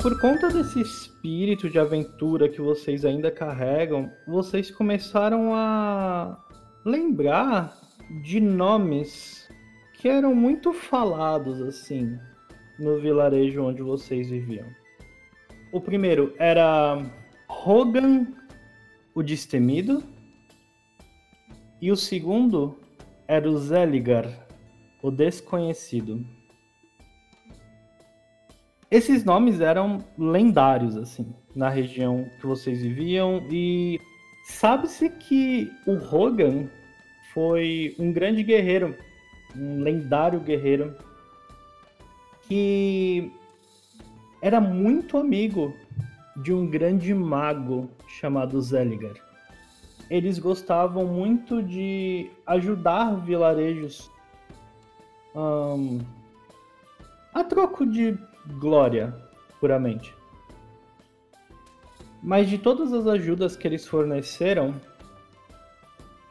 Por conta desse espírito de aventura que vocês ainda carregam, vocês começaram a lembrar de nomes que eram muito falados assim no vilarejo onde vocês viviam. O primeiro era Rogan o Destemido e o segundo era o Zeligar, o Desconhecido. Esses nomes eram lendários, assim, na região que vocês viviam, e sabe-se que o Rogan foi um grande guerreiro, um lendário guerreiro, que era muito amigo de um grande mago chamado Zeligar. Eles gostavam muito de ajudar vilarejos um, a troco de glória, puramente. Mas de todas as ajudas que eles forneceram,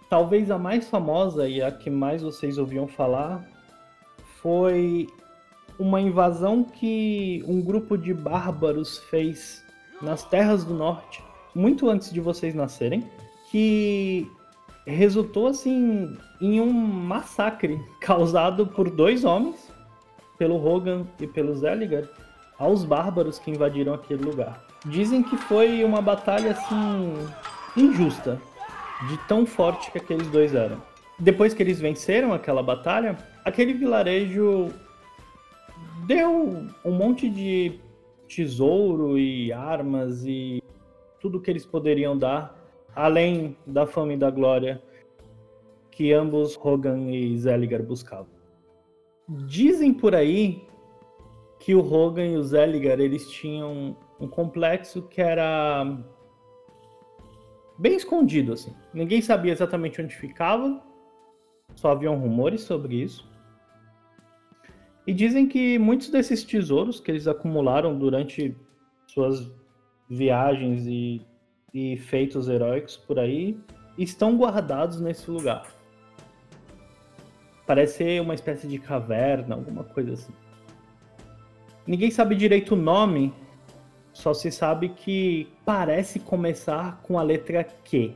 talvez a mais famosa e a que mais vocês ouviam falar foi uma invasão que um grupo de bárbaros fez nas terras do norte, muito antes de vocês nascerem, que resultou assim em um massacre causado por dois homens pelo Hogan e pelo Zeligar aos bárbaros que invadiram aquele lugar. Dizem que foi uma batalha assim injusta, de tão forte que aqueles dois eram. Depois que eles venceram aquela batalha, aquele vilarejo deu um monte de tesouro e armas e tudo que eles poderiam dar, além da fama e da glória que ambos Hogan e Zeligar buscavam. Dizem por aí que o Hogan e o Zeligar eles tinham um complexo que era bem escondido assim. Ninguém sabia exatamente onde ficava, só haviam rumores sobre isso. E dizem que muitos desses tesouros que eles acumularam durante suas viagens e, e feitos heróicos por aí estão guardados nesse lugar. Parece ser uma espécie de caverna, alguma coisa assim. Ninguém sabe direito o nome, só se sabe que parece começar com a letra Q.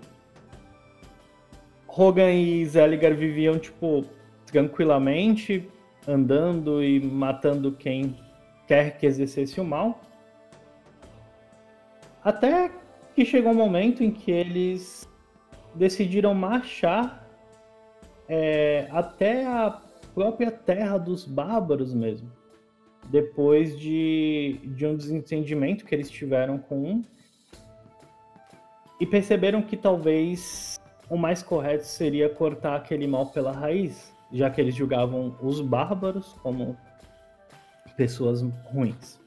Hogan e Zeligar viviam, tipo, tranquilamente, andando e matando quem quer que exercesse o mal. Até que chegou um momento em que eles decidiram marchar é, até a própria terra dos bárbaros mesmo. Depois de, de um desentendimento que eles tiveram com um. E perceberam que talvez o mais correto seria cortar aquele mal pela raiz, já que eles julgavam os bárbaros como pessoas ruins.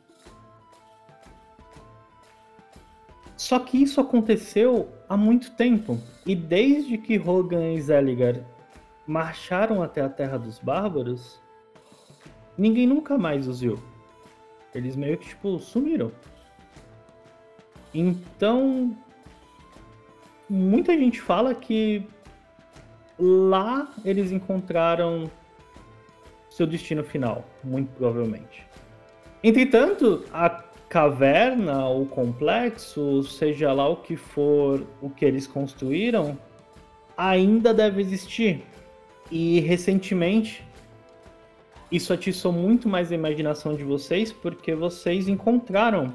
Só que isso aconteceu há muito tempo. E desde que Rogan e Zeligar marcharam até a Terra dos Bárbaros, ninguém nunca mais os viu. Eles meio que, tipo, sumiram. Então, muita gente fala que lá eles encontraram seu destino final, muito provavelmente. Entretanto, a caverna, o complexo, seja lá o que for o que eles construíram, ainda deve existir. E recentemente isso atiçou muito mais a imaginação de vocês porque vocês encontraram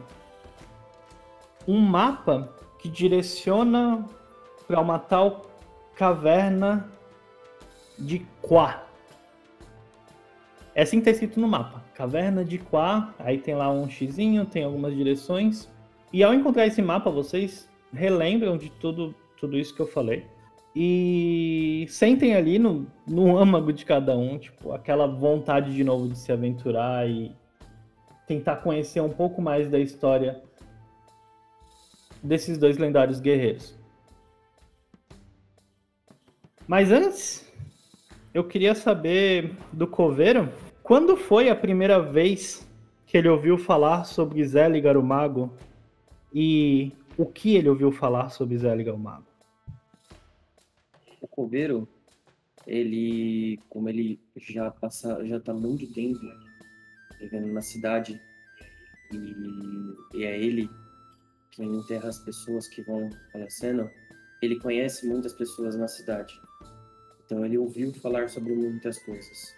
um mapa que direciona para uma tal caverna de Quá. É assim que tá escrito no mapa. Caverna de Quá. Aí tem lá um xizinho, tem algumas direções. E ao encontrar esse mapa, vocês relembram de tudo, tudo isso que eu falei e sentem ali no, no âmago de cada um, tipo, aquela vontade de novo de se aventurar e tentar conhecer um pouco mais da história desses dois lendários guerreiros. Mas antes, eu queria saber do Coveiro, quando foi a primeira vez que ele ouviu falar sobre Zeligar o Mago e o que ele ouviu falar sobre Zeligar o Mago? Coveiro, ele, como ele já passa, já está muito tempo vivendo na cidade, e, e é ele quem enterra as pessoas que vão falecendo, ele conhece muitas pessoas na cidade. Então ele ouviu falar sobre muitas coisas.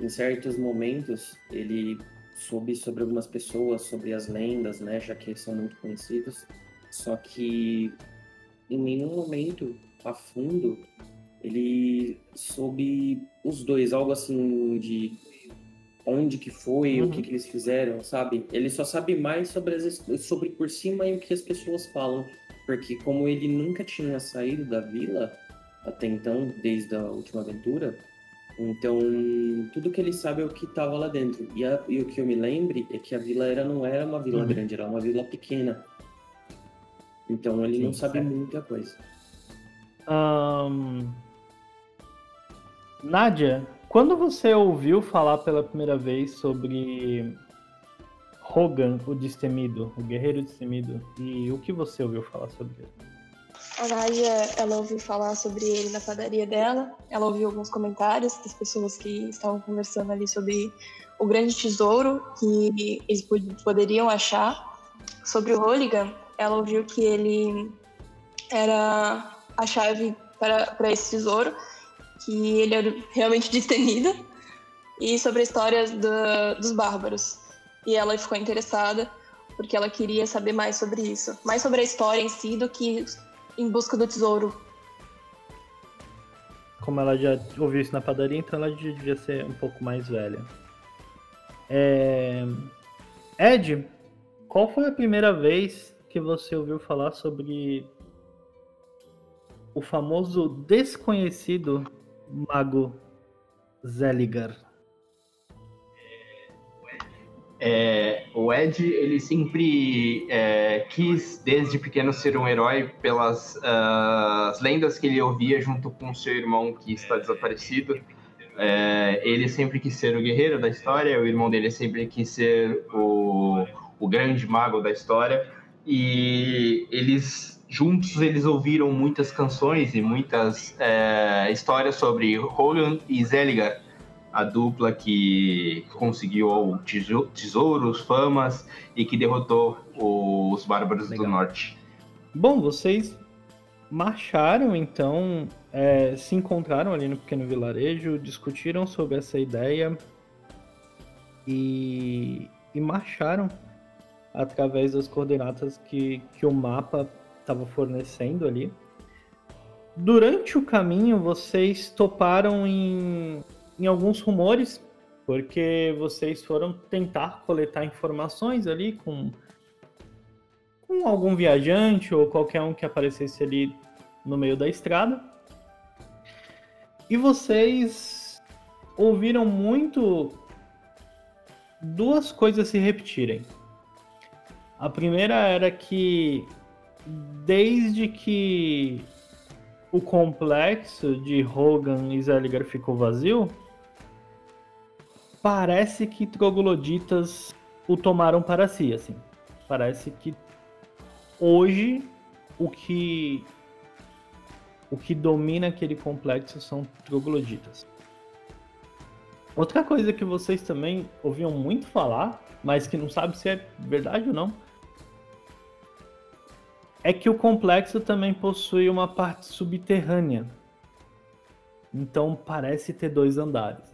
Em certos momentos, ele soube sobre algumas pessoas, sobre as lendas, né, já que são muito conhecidos. Só que em nenhum momento a fundo ele soube os dois, algo assim de onde que foi, uhum. o que, que eles fizeram, sabe? Ele só sabe mais sobre, as, sobre por cima e o que as pessoas falam. Porque como ele nunca tinha saído da vila até então, desde a última aventura, então tudo que ele sabe é o que estava lá dentro. E, a, e, o que eu me lembre é que a vila era, não era uma vila uhum. grande, era uma vila pequena. Então ele Sim, não sabe muita coisa. Um... Nádia, quando você ouviu falar pela primeira vez sobre Hogan, o destemido, o guerreiro destemido, e o que você ouviu falar sobre ele? A Nádia, ela ouviu falar sobre ele na padaria dela, ela ouviu alguns comentários das pessoas que estavam conversando ali sobre o grande tesouro que eles poderiam achar. Sobre o Hooligan, ela ouviu que ele era a chave para, esse tesouro que ele era realmente destemido, e sobre a história do, dos bárbaros. E ela ficou interessada porque ela queria saber mais sobre isso, mais sobre a história em si do que em busca do tesouro. Como ela já ouviu isso na padaria, então ela devia ser um pouco mais velha. É... Ed, qual foi a primeira vez que você ouviu falar sobre o famoso desconhecido Mago Zeligar. É, o Ed, ele sempre é, quis, desde pequeno, ser um herói pelas uh, lendas que ele ouvia junto com seu irmão que está desaparecido. É, ele sempre quis ser o guerreiro da história, o irmão dele sempre quis ser o, o grande mago da história. E eles juntos eles ouviram muitas canções e muitas é, histórias sobre Hogan e Zeligar, a dupla que conseguiu tesouros, famas e que derrotou os Bárbaros Legal. do Norte. Bom, vocês marcharam então, é, se encontraram ali no pequeno vilarejo, discutiram sobre essa ideia e, e marcharam através das coordenadas que, que o mapa estava fornecendo ali. Durante o caminho, vocês toparam em, em alguns rumores, porque vocês foram tentar coletar informações ali com, com algum viajante ou qualquer um que aparecesse ali no meio da estrada. E vocês ouviram muito duas coisas se repetirem. A primeira era que desde que o complexo de Hogan e Zeligar ficou vazio, parece que trogloditas o tomaram para si, assim. Parece que hoje o que o que domina aquele complexo são trogloditas. Outra coisa que vocês também ouviam muito falar, mas que não sabe se é verdade ou não, é que o complexo também possui uma parte subterrânea. Então parece ter dois andares.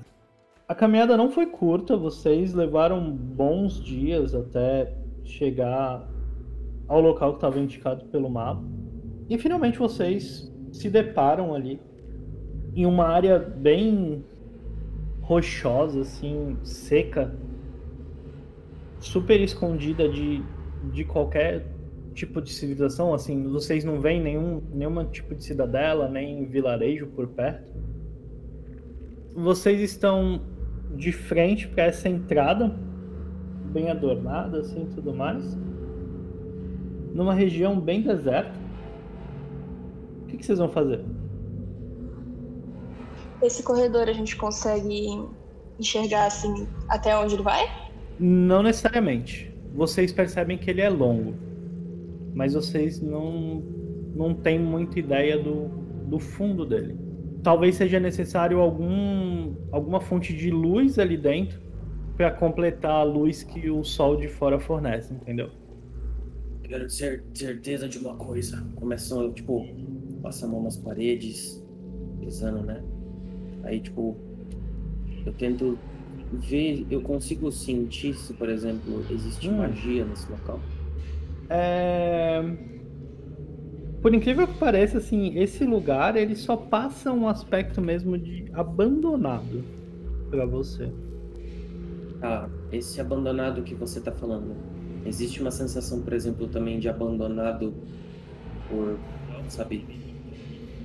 A caminhada não foi curta, vocês levaram bons dias até chegar ao local que estava indicado pelo mapa. E finalmente vocês se deparam ali em uma área bem rochosa, assim, seca, super escondida de, de qualquer tipo de civilização? Assim, vocês não veem nenhum nenhuma tipo de cidadela, nem vilarejo por perto? Vocês estão de frente para essa entrada, bem adornada, assim, tudo mais, numa região bem deserta. O que, que vocês vão fazer? Esse corredor a gente consegue enxergar assim até onde ele vai? Não necessariamente. Vocês percebem que ele é longo mas vocês não, não têm muita ideia do, do fundo dele. Talvez seja necessário algum, alguma fonte de luz ali dentro para completar a luz que o sol de fora fornece, entendeu? Quero ter certeza de uma coisa. Começam, tipo, passa a mão nas paredes, pisando, né? Aí, tipo, eu tento ver, eu consigo sentir se, por exemplo, existe Hum. magia nesse local. É... Por incrível que pareça, assim, esse lugar ele só passa um aspecto mesmo de abandonado para você. Ah, esse abandonado que você tá falando, existe uma sensação, por exemplo, também de abandonado por, sabe,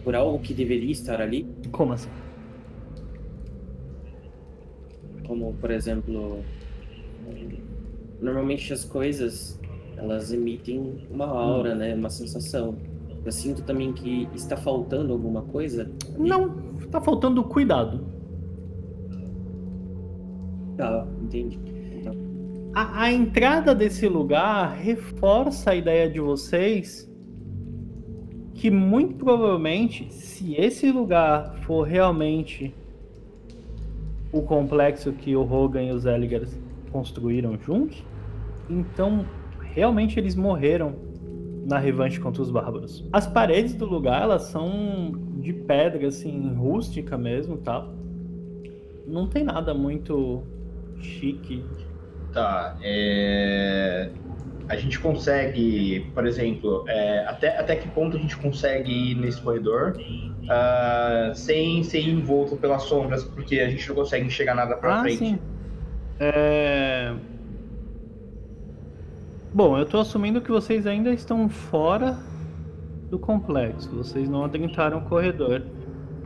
por algo que deveria estar ali? Como assim? Como, por exemplo, normalmente as coisas, elas emitem uma aura, né? Uma sensação. Eu sinto também que está faltando alguma coisa. Não, tá faltando cuidado. Tá, entendi. Então, A, a entrada desse lugar reforça a ideia de vocês que muito provavelmente, se esse lugar for realmente o complexo que o Hogan e os Eligars construíram juntos, então realmente eles morreram na revanche contra os bárbaros. As paredes do lugar elas são de pedra assim, rústica mesmo, tal. Não tem nada muito chique Tá, é... a gente consegue, por exemplo, é, até, até que ponto a gente consegue ir nesse corredor ah, sem ser envolto pelas sombras, porque a gente não consegue enxergar nada pra ah, frente. sim. É... Bom, eu tô assumindo que vocês ainda estão fora do complexo. Vocês não adentraram o corredor.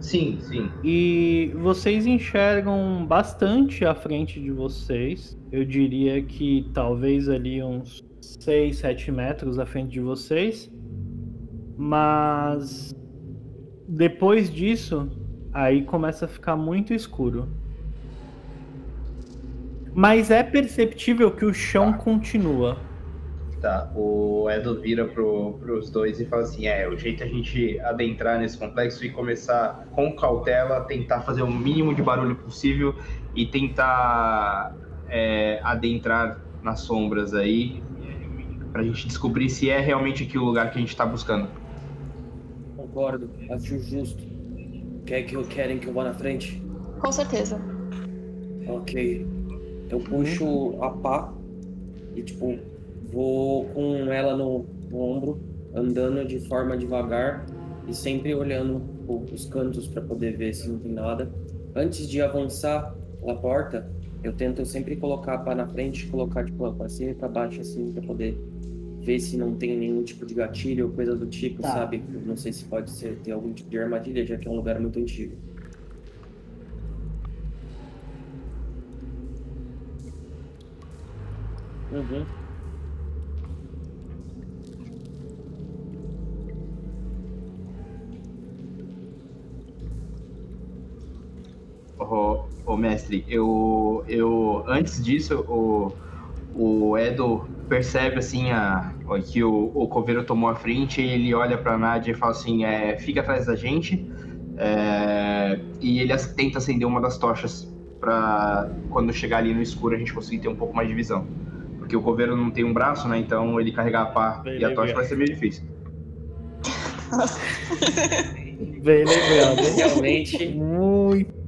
Sim, sim. E vocês enxergam bastante à frente de vocês. Eu diria que talvez ali uns 6, 7 metros à frente de vocês. Mas depois disso, aí começa a ficar muito escuro. Mas é perceptível que o chão Tá. continua. Tá, o Edo vira pro, pros dois e fala assim: é, o jeito é a gente adentrar nesse complexo e começar com cautela, tentar fazer o mínimo de barulho possível e tentar é, adentrar nas sombras aí, pra gente descobrir se é realmente aqui o lugar que a gente tá buscando. concordo, acho justo. Quer que eu querem que eu vá na frente? Com certeza. Ok. Eu puxo a pá e, tipo, vou com ela no, no ombro, andando de forma devagar e sempre olhando os cantos para poder ver se não tem nada. Antes de avançar pela porta, eu tento sempre colocar a pá na frente, colocar tipo para cima e para baixo assim para poder ver se não tem nenhum tipo de gatilho ou coisa do tipo, Tá. sabe? Não sei se pode ser ter algum tipo de armadilha, já que é um lugar muito antigo. Uhum. Ô, ô, mestre, eu, eu antes disso, o, o Edo percebe assim a, que o, o coveiro tomou a frente e ele olha pra Nadia e fala assim: é, fica atrás da gente. é, e ele tenta acender uma das tochas pra quando chegar ali no escuro a gente conseguir ter um pouco mais de visão. Porque o coveiro não tem um braço, né? Então ele carregar a pá Bem e a tocha vai ser meio difícil. Bem lembrado. Realmente, Muito.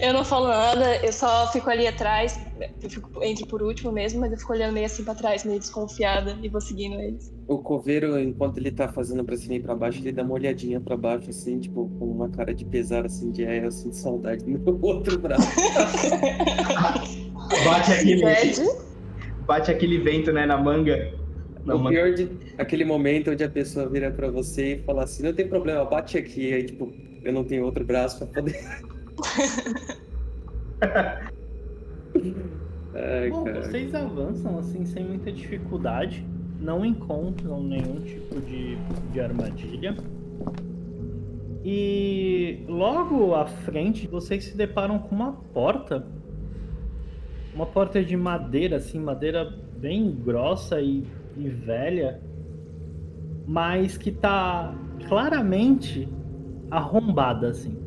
Eu não falo nada, eu só fico ali atrás. Eu fico entre por último mesmo, mas eu fico olhando meio assim pra trás, meio desconfiada, e vou seguindo eles. o coveiro, enquanto ele tá fazendo pra cima e pra baixo, ele dá uma olhadinha pra baixo, assim, tipo, com uma cara de pesar, assim, de é, eu sinto saudade do meu outro braço. Bate aquele, bate aquele vento né, na manga. Na o pior de aquele momento onde a pessoa vira pra você e fala assim, não tem problema, bate aqui, aí, tipo, eu não tenho outro braço pra poder. Ai, Bom, cara. vocês avançam assim sem muita dificuldade, não encontram nenhum tipo de, de armadilha. E logo à frente vocês se deparam com uma porta. Uma porta de madeira, assim, madeira bem grossa e, e velha, mas que tá claramente arrombada, assim.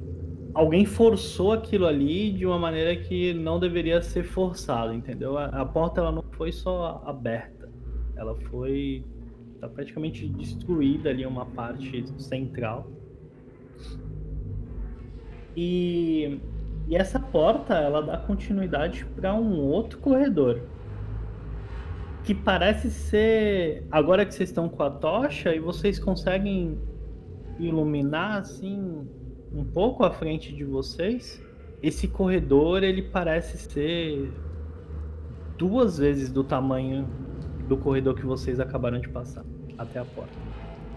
Alguém forçou aquilo ali de uma maneira que não deveria ser forçado, entendeu? A, a porta ela não foi só aberta, ela foi tá praticamente destruída ali uma parte central. E, e essa porta ela dá continuidade para um outro corredor que parece ser agora que vocês estão com a tocha e vocês conseguem iluminar assim um pouco à frente de vocês, esse corredor ele parece ser duas vezes do tamanho do corredor que vocês acabaram de passar até a porta.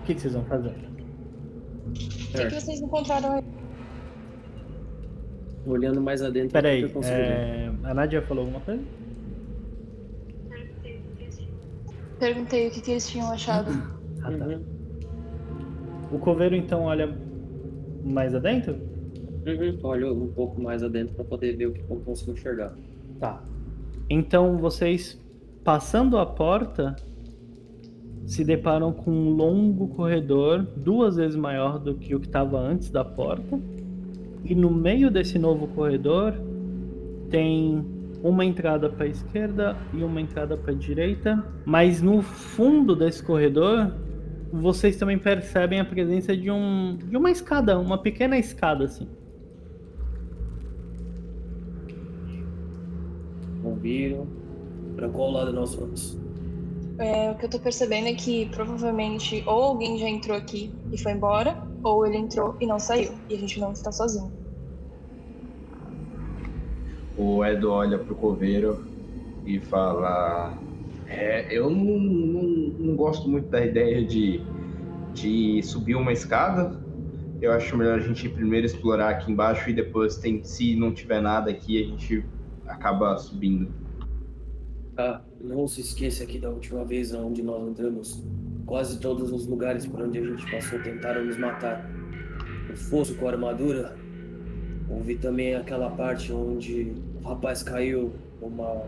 O que, que vocês vão fazer? O que, que vocês encontraram aí? Olhando mais adentro. Peraí, eu consigo ver. é... a Nadia falou alguma coisa? Perguntei o que, que eles tinham achado. Ah, tá. Uhum. O coveiro então olha mais adentro? Uhum. Olho um pouco mais adentro para poder ver o que eu consigo enxergar. Tá. Então vocês passando a porta se deparam com um longo corredor, duas vezes maior do que o que estava antes da porta. E no meio desse novo corredor tem uma entrada para a esquerda e uma entrada para a direita, mas no fundo desse corredor vocês também percebem a presença de um de uma escada, uma pequena escada assim. Ouviram? Para qual lado nós vamos? É, o que eu tô percebendo é que provavelmente ou alguém já entrou aqui e foi embora, ou ele entrou e não saiu. E a gente não está sozinho. O Edo olha pro coveiro e fala: É, eu não, não, não gosto muito da ideia de, de subir uma escada. Eu acho melhor a gente primeiro explorar aqui embaixo e depois, tem, se não tiver nada aqui, a gente acaba subindo. Ah, não se esqueça aqui da última vez onde nós entramos. Quase todos os lugares por onde a gente passou tentaram nos matar. O fosso com a armadura. Houve também aquela parte onde o rapaz caiu numa,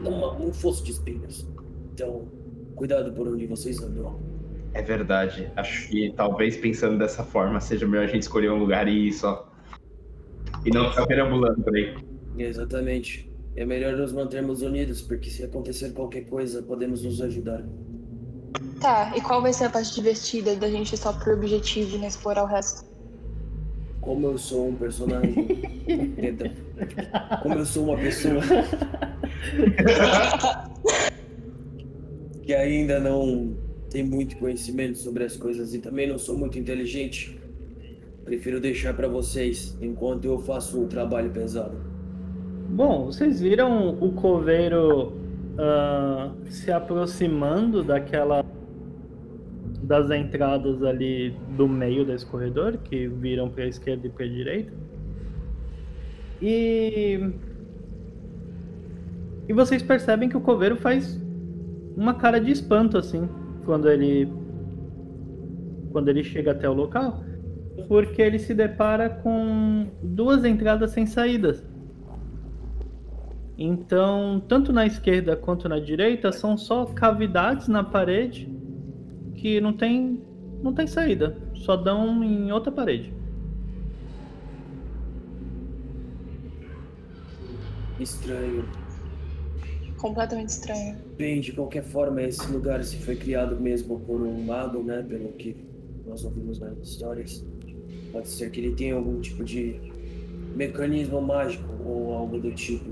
numa num fosso de espinhos. Então, cuidado por onde vocês andam. É verdade. Acho que talvez pensando dessa forma seja melhor a gente escolher um lugar e ir só. E não ficar perambulando por aí. Exatamente. É melhor nos mantermos unidos, porque se acontecer qualquer coisa, podemos nos ajudar. Tá, e qual vai ser a parte divertida da gente só por objetivo e não explorar o resto? Como eu sou um personagem. Como eu sou uma pessoa que ainda não tem muito conhecimento sobre as coisas e também não sou muito inteligente, prefiro deixar pra vocês enquanto eu faço o trabalho pesado. Bom, vocês viram o coveiro ah, se aproximando daquela das entradas ali do meio desse corredor que viram para a esquerda e para a direita. E e vocês percebem que o coveiro faz uma cara de espanto assim quando ele quando ele chega até o local, porque ele se depara com duas entradas sem saídas. Então, tanto na esquerda quanto na direita são só cavidades na parede que não tem não tem saída, só dão em outra parede. Estranho. Completamente estranho. Bem, de qualquer forma, esse lugar se foi criado mesmo por um mago, né? Pelo que nós ouvimos nas histórias. Pode ser que ele tenha algum tipo de mecanismo mágico ou algo do tipo.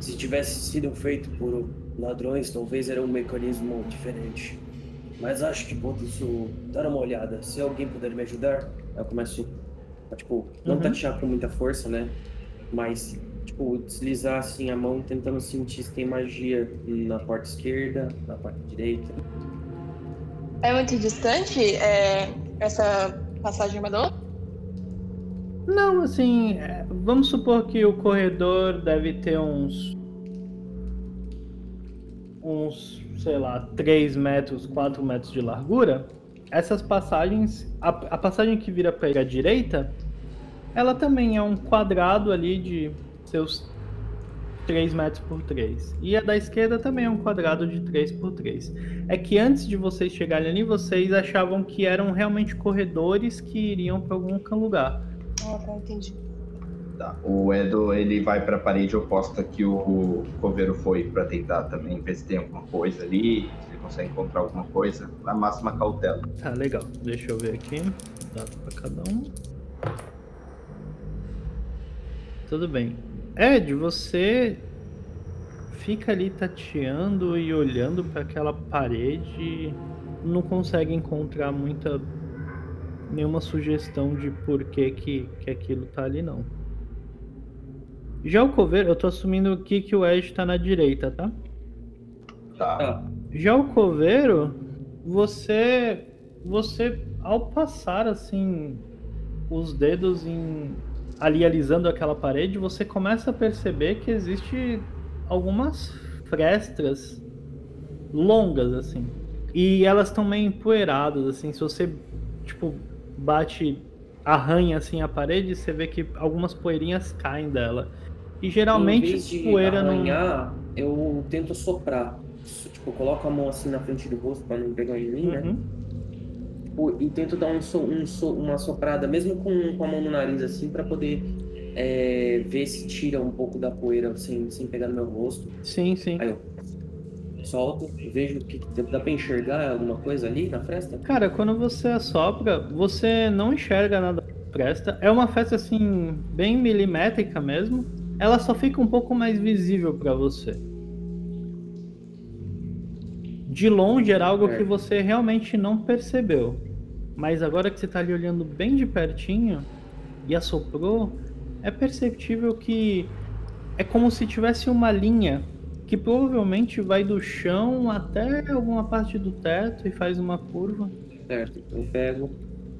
Se tivesse sido feito por ladrões, talvez era um mecanismo diferente. Mas acho que posso dar uma olhada. Se alguém puder me ajudar, eu começo a, tipo, não Uhum. tatear com muita força, né? Mas, tipo, deslizar assim a mão tentando sentir se tem magia na porta esquerda, na parte direita. É muito distante é, essa passagem mandou? Não, assim, é, vamos supor que o corredor deve ter uns. uns, sei lá, 3 metros, 4 metros de largura. Essas passagens. A, a passagem que vira para a direita, ela também é um quadrado ali de seus 3 metros por 3. E a da esquerda também é um quadrado de 3 por 3. É que antes de vocês chegarem ali, vocês achavam que eram realmente corredores que iriam para algum lugar. Ah, tá, entendi. Tá. O Edo ele vai para a parede oposta que o coveiro foi para tentar também ver se tem alguma coisa ali, se ele consegue encontrar alguma coisa. Na máxima cautela. Tá, legal. Deixa eu ver aqui. Dado para cada um. Tudo bem. Ed, você fica ali tateando e olhando para aquela parede, não consegue encontrar muita nenhuma sugestão de por que, que, que aquilo tá ali não. Já o coveiro, eu tô assumindo aqui que o Ed tá na direita, tá? Tá. Tá. Já o coveiro, você você ao passar assim os dedos em ali alisando aquela parede, você começa a perceber que existe algumas frestas longas assim. E elas estão meio empoeiradas assim, se você tipo bate arranha assim a parede, você vê que algumas poeirinhas caem dela. E geralmente poeira não arranhar, eu tento soprar. Tipo, eu coloco a mão assim na frente do rosto pra não pegar em mim, né? Uhum. Tipo, E tento dar um so- um so- uma soprada, mesmo com, com a mão no nariz, assim, pra poder é, ver se tira um pouco da poeira sem, sem pegar no meu rosto. Sim, sim. Aí eu solto, vejo que dá pra enxergar alguma coisa ali na fresta. Cara, quando você assopra, você não enxerga nada presta. É uma festa assim, bem milimétrica mesmo. Ela só fica um pouco mais visível pra você. De longe era algo que Certo. você realmente não percebeu. Mas agora que você tá ali olhando bem de pertinho e assoprou, é perceptível que é como se tivesse uma linha que provavelmente vai do chão até alguma parte do teto e faz uma curva. Certo, eu pego,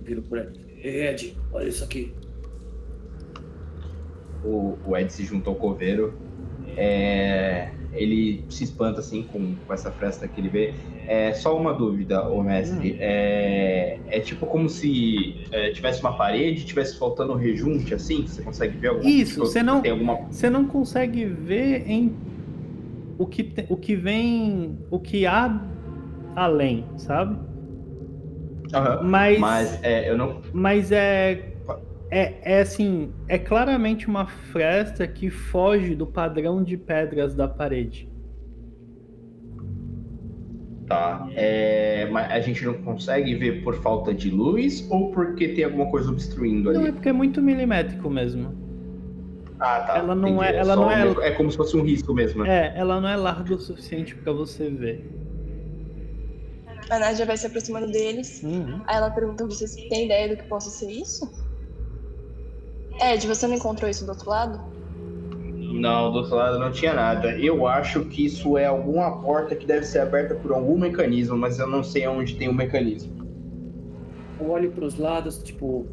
viro por aí. Ei, Ed, olha isso aqui. O, o Ed se juntou ao coveiro. É, ele se espanta assim com, com essa fresta que ele vê. É só uma dúvida, ô mestre. É, é tipo como se é, tivesse uma parede, tivesse faltando rejunte assim. Você consegue ver alguma Isso, você não- Tem alguma Você não consegue ver em o que, te- o que vem, o que há além, sabe? Aham. Mas, Mas é, eu não. mas é, é, é assim, é claramente uma fresta que foge do padrão de pedras da parede. Tá. É, mas a gente não consegue ver por falta de luz ou porque tem alguma coisa obstruindo Não, é ali? porque é muito milimétrico mesmo. Ah, tá. ela não entendi. é- ela só não é- um- É como se fosse um risco mesmo. né? É, ela não é larga o suficiente pra você ver. A Nádia vai se aproximando deles. Uhum. Aí ela pergunta: vocês têm ideia do que possa ser isso? Ed, você não encontrou isso do outro lado? Não, do outro lado não tinha nada. Eu acho que isso é alguma porta que deve ser aberta por algum mecanismo, mas eu não sei onde tem o mecanismo. Eu olho pros lados, tipo,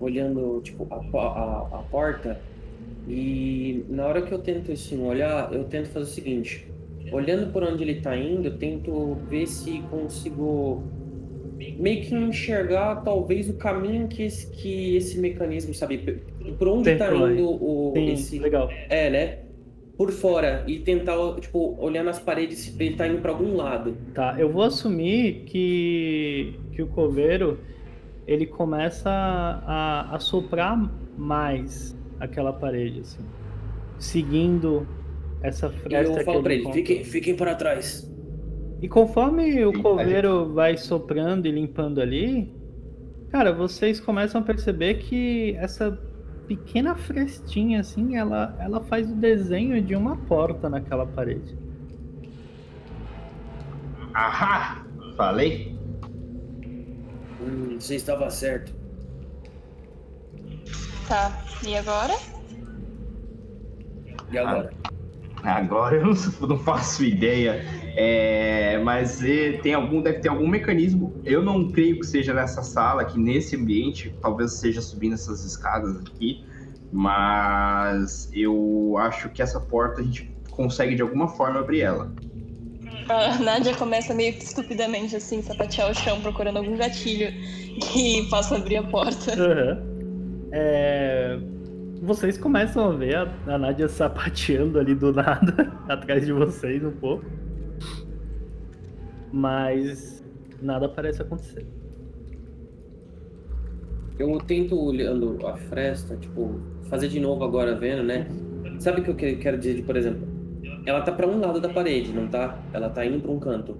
olhando tipo, a, a, a porta. E na hora que eu tento assim, olhar, eu tento fazer o seguinte. Olhando por onde ele tá indo, eu tento ver se consigo meio que enxergar talvez o caminho que esse, que esse mecanismo, sabe? Por onde tá Percorre. indo o, Sim, esse. legal. É, né? Por fora. E tentar, tipo, olhar nas paredes se ele tá indo pra algum lado. Tá, eu vou assumir que, que o coveiro ele começa a, a soprar mais aquela parede, assim, seguindo essa E fresta eu falo pra ele fiquem, fiquem para trás. E conforme o coveiro vai soprando e limpando ali, cara, vocês começam a perceber que essa pequena frestinha, assim, ela, ela faz o desenho de uma porta naquela parede. Ahá! Falei? Hum, você estava certo. Tá. E agora? E agora? Agora eu não, faço ideia. É, mas tem algum, deve ter algum mecanismo. Eu não creio que seja nessa sala, aqui nesse ambiente. Talvez seja subindo essas escadas aqui. Mas eu acho que essa porta a gente consegue de alguma forma abrir ela. A Nádia começa meio que estupidamente assim, sapatear o chão procurando algum gatilho que possa abrir a porta. Aham. É, Vocês começam a ver a, a Nádia sapateando ali do nada, atrás de vocês um pouco. Mas nada parece acontecer. Eu tento olhando a fresta, tipo, fazer de novo agora vendo, né? Sabe o que eu que- quero dizer, por exemplo? Ela tá pra um lado da parede, não tá? Ela tá indo pra um canto.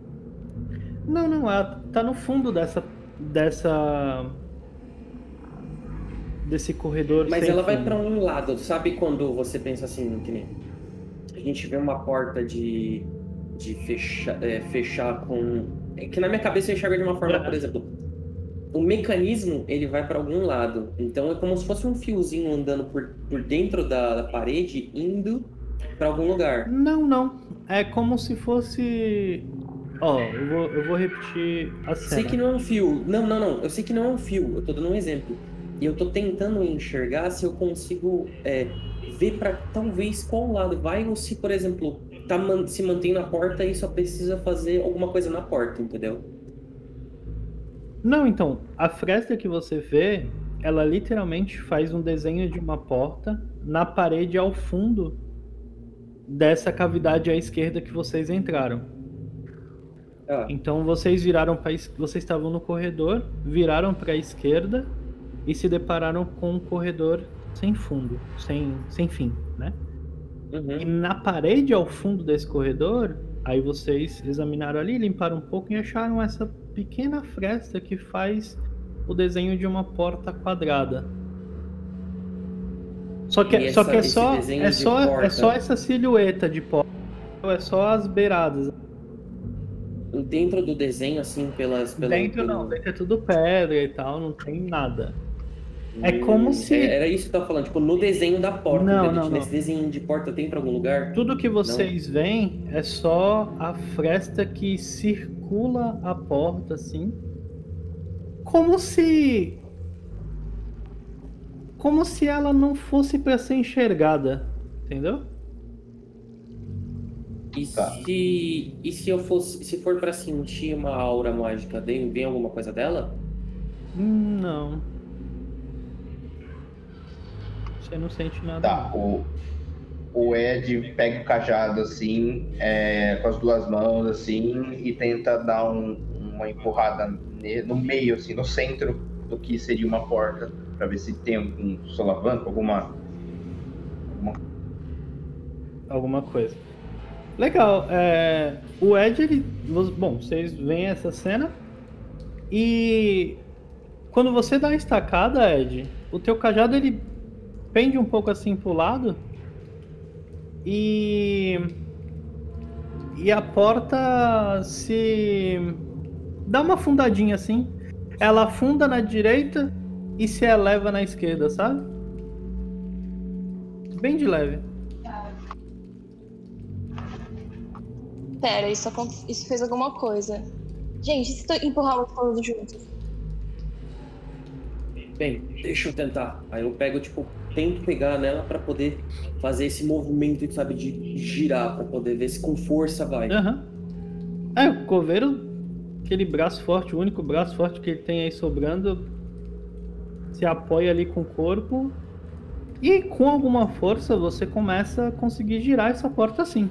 Não, não, ela tá no fundo dessa. dessa. Desse corredor. Mas ela vai fundo. pra um lado, sabe quando você pensa assim, que nem a gente vê uma porta de de fechar, é, fechar com é que na minha cabeça eu enxergo de uma forma, por exemplo, o mecanismo ele vai pra algum lado, então é como se fosse um fiozinho andando por, por dentro da, da parede indo pra algum lugar. Não, não. É como se fosse. Ó, eu vou, eu vou repetir a cena. Sei que não é um fio. Não, não, não. Eu sei que não é um fio. Eu tô dando um exemplo. E eu tô tentando enxergar se eu consigo é, ver pra talvez qual lado vai ou se, por exemplo, tá man- se mantém na porta e só precisa fazer alguma coisa na porta, entendeu? Não, então, a fresta que você vê, ela literalmente faz um desenho de uma porta na parede ao fundo dessa cavidade à esquerda que vocês entraram. Ah, Então vocês viraram para vocês estavam no corredor, viraram para a esquerda e se depararam com um corredor sem fundo, sem sem fim, né? E uhum. na parede ao fundo desse corredor, aí vocês examinaram ali, limparam um pouco e acharam essa pequena fresta que faz o desenho de uma porta quadrada. Só que, E só, essa- que é esse só é só é só essa silhueta de porta. É só as beiradas. Dentro do desenho, assim, pelas. Dentro pelo- não, dentro é tudo pedra e tal, não tem nada. É como se- é- Era isso que eu tava falando, tipo, no desenho da porta. Não, não, não. Nesse desenho de porta tem pra algum lugar? Tudo que vocês veem é só a fresta que circula a porta, assim. Como se. Como se ela não fosse para ser enxergada. Entendeu? E Tá. se. E se eu fosse. Se for pra sentir uma aura mágica, vem, vem alguma coisa dela? Hum, Não. Você não sente nada. Tá, o, o Ed pega o cajado assim, é, com as duas mãos assim, e tenta dar um- uma empurrada no meio, assim, no centro do que seria uma porta, pra ver se tem algum solavanco, alguma. alguma coisa. Legal. é, o Ed, ele, bom, vocês veem essa cena e quando você dá a estacada, Ed, o teu cajado ele pende um pouco assim pro lado e e a porta se dá uma fundadinha assim. Ela afunda na direita e se eleva na esquerda, sabe? Bem de leve. Pera, isso, isso fez alguma coisa. Gente, e se tu empurrá-los todos juntos? Bem, deixa eu tentar. Aí eu pego, tipo, tento pegar nela pra poder fazer esse movimento, sabe, de girar, pra poder ver se com força vai. Aham. É, o coveiro, aquele braço forte, o único braço forte que ele tem aí sobrando, se apoia ali com o corpo. E com alguma força você começa a conseguir girar essa porta assim.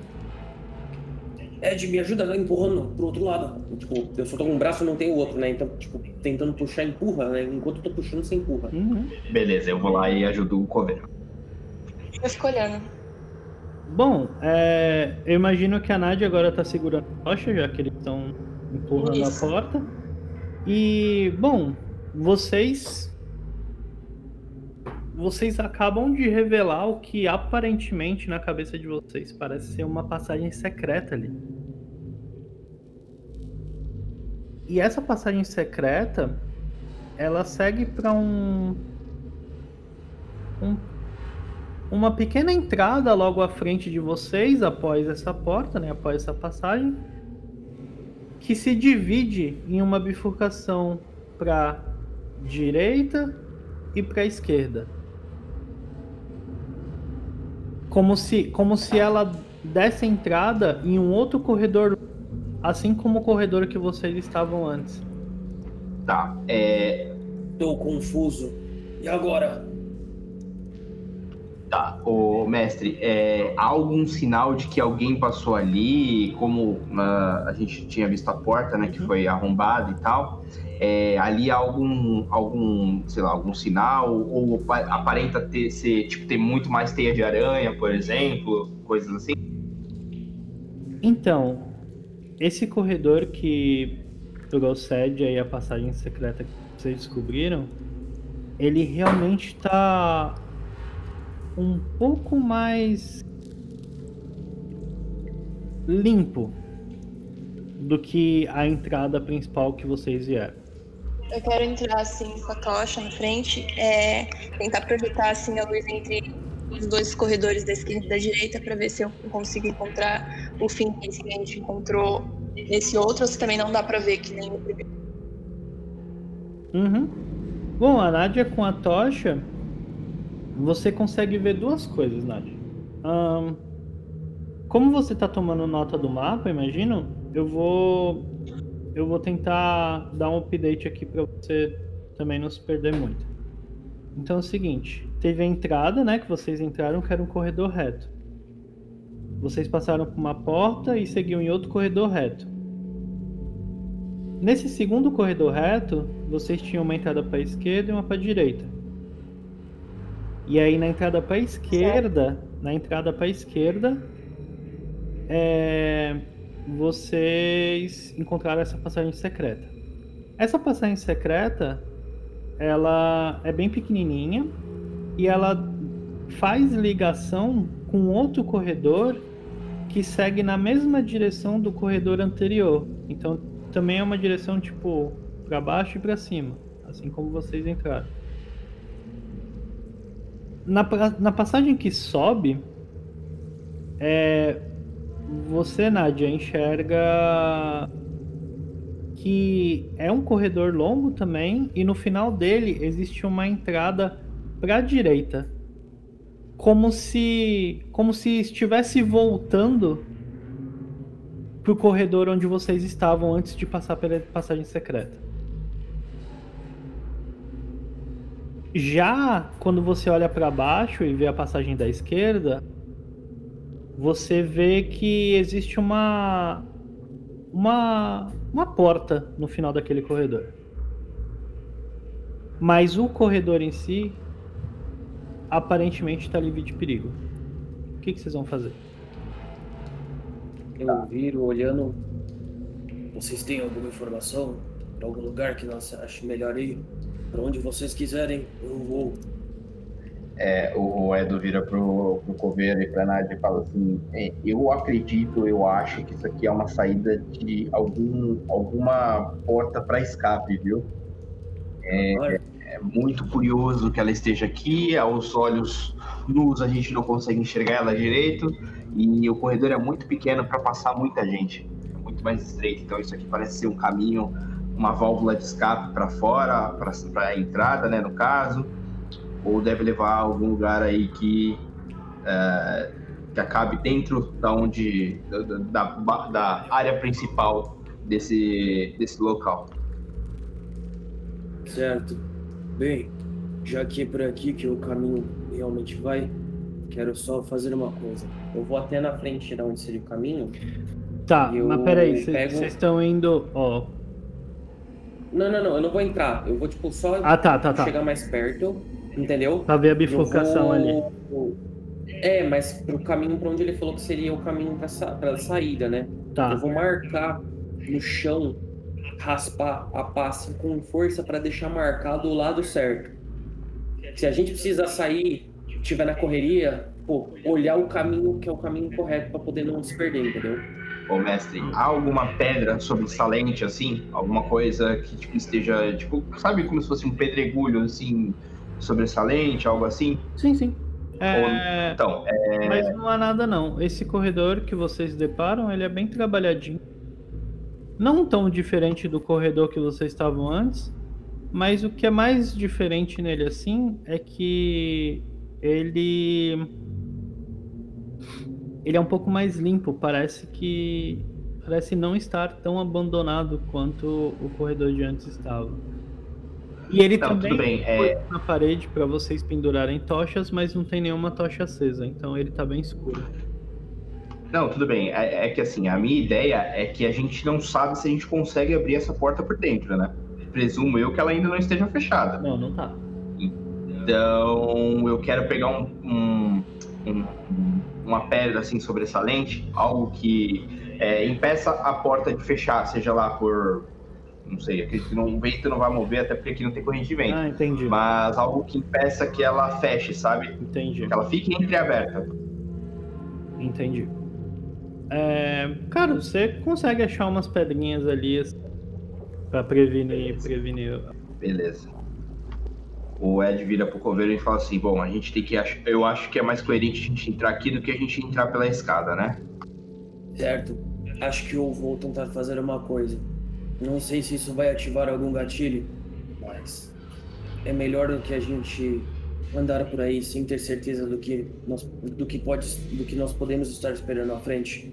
Ed, me ajuda empurrando pro outro lado. Tipo, eu só tô com um braço e não tenho o outro, né? Então, tipo, tentando puxar, empurra, né? Enquanto eu tô puxando, você empurra. Uhum. Beleza, eu vou lá e ajudo o coveiro. Eu fico olhando. Bom, é, eu imagino que a Nádia agora tá segurando a rocha, já que eles estão empurrando Isso. a porta. E, bom, vocês. Vocês acabam de revelar o que aparentemente na cabeça de vocês parece ser uma passagem secreta ali. E essa passagem secreta, ela segue para um, um uma pequena entrada logo à frente de vocês, após essa porta, né, após essa passagem, que se divide em uma bifurcação para direita e para esquerda. Como se, como se ela desse entrada em um outro corredor, assim como o corredor que vocês estavam antes. Tá, é. Tô confuso. E agora? Tá, o mestre, é, há algum sinal de que alguém passou ali, como uh, a gente tinha visto a porta, né, que foi arrombada e tal, é, ali algum, algum, sei lá, algum sinal, ou aparenta ter, ser, tipo, ter muito mais teia de aranha, por exemplo, coisas assim? Então, esse corredor que o sede aí a passagem secreta que vocês descobriram, ele realmente está um pouco mais limpo do que a entrada principal que vocês vieram. Eu quero entrar assim com a tocha na frente, é, tentar projetar assim a luz entre os dois corredores da esquerda e da direita para ver se eu consigo encontrar o fim que a gente encontrou nesse outro, ou se também não dá para ver que nem o primeiro. Uhum. Bom, a Nádia com a tocha, você consegue ver duas coisas, Nadia. Um, como você está tomando nota do mapa, imagino, eu vou eu vou tentar dar um update aqui para você também não se perder muito. Então é o seguinte, teve a entrada, né, que vocês entraram, que era um corredor reto. Vocês passaram por uma porta e seguiam em outro corredor reto. Nesse segundo corredor reto, vocês tinham uma entrada para a esquerda e uma para a direita. E aí na entrada para a esquerda, certo. na entrada para a esquerda, é, vocês encontraram essa passagem secreta. Essa passagem secreta, ela é bem pequenininha e ela faz ligação com outro corredor que segue na mesma direção do corredor anterior. Então também é uma direção tipo para baixo e para cima, assim como vocês entraram. Na, na passagem que sobe, é, você, Nadia, enxerga que é um corredor longo também e no final dele existe uma entrada para a direita, como se como se estivesse voltando para o corredor onde vocês estavam antes de passar pela passagem secreta. Já quando você olha para baixo e vê a passagem da esquerda, você vê que existe uma uma uma porta no final daquele corredor. Mas o corredor em si aparentemente está livre de perigo. O que, que vocês vão fazer? Eu viro olhando. Vocês têm alguma informação? Para algum lugar que nós ache melhor ir? Para onde vocês quiserem, eu vou. É, o Edo vira pro, pro Coveiro e pra Nádia e fala assim: é, Eu acredito, eu acho que isso aqui é uma saída de algum, alguma porta para escape, viu? É, é, muito curioso que ela esteja aqui, aos olhos nus a gente não consegue enxergar ela direito, e o corredor é muito pequeno para passar muita gente, é muito mais estreito. Então, isso aqui parece ser um caminho uma válvula de escape para fora, para a entrada, né, no caso, ou deve levar a algum lugar aí que, é, que acabe dentro da onde da, da, da, área principal desse, desse local. Certo. Bem, já que é por aqui que o caminho realmente vai, quero só fazer uma coisa. Eu vou até na frente de onde seria o caminho. Tá, mas peraí, vocês pego... estão indo, ó, não, não, não, eu não vou entrar. Eu vou, tipo, só ah, tá, tá, tá. chegar mais perto, entendeu? Pra ver a bifurcação vou... ali. É, mas pro caminho pra onde ele falou que seria o caminho pra, sa... pra saída, né? Tá. Eu vou marcar no chão, raspar a passe com força para deixar marcado o lado certo. Se a gente precisa sair, tiver na correria, pô, olhar o caminho que é o caminho correto para poder não se perder, entendeu? Ô mestre, há alguma pedra sobressalente assim? Alguma coisa que tipo, esteja, tipo, sabe como se fosse um pedregulho assim, sobressalente, algo assim? Sim, sim. É... Ou, então, é... Mas não há nada não. Esse corredor que vocês deparam, ele é bem trabalhadinho. Não tão diferente do corredor que vocês estavam antes, mas o que é mais diferente nele assim é que ele ele é um pouco mais limpo, parece que parece não estar tão abandonado quanto o corredor de antes estava. E ele também tudo bem. É, na parede para vocês pendurarem tochas, mas não tem nenhuma tocha acesa, então ele tá bem escuro. não, tudo bem. É, é que assim, a minha ideia é que a gente não sabe se a gente consegue abrir essa porta por dentro, né? Presumo eu que ela ainda não esteja fechada. Não, não tá. Então, eu quero pegar um, um- um- uma pedra assim sobressalente, algo que é, impeça a porta de fechar, seja lá por. Não sei, acredito que não, o vento não vai mover, até porque aqui não tem corrente de vento. Ah, entendi. Mas algo que impeça que ela feche, sabe? Entendi. Que ela fique entreaberta. Entendi. É, cara, você consegue achar umas pedrinhas ali assim, pra prevenir, prevenir. Beleza. O Ed vira pro coveiro e fala assim: Bom, a gente tem que. ach- Eu acho que é mais coerente a gente entrar aqui do que a gente entrar pela escada, né? Certo. Acho que eu vou tentar fazer uma coisa. Não sei se isso vai ativar algum gatilho, mas é melhor do que a gente andar por aí sem ter certeza do que nós, do que pode, do que nós podemos estar esperando à frente.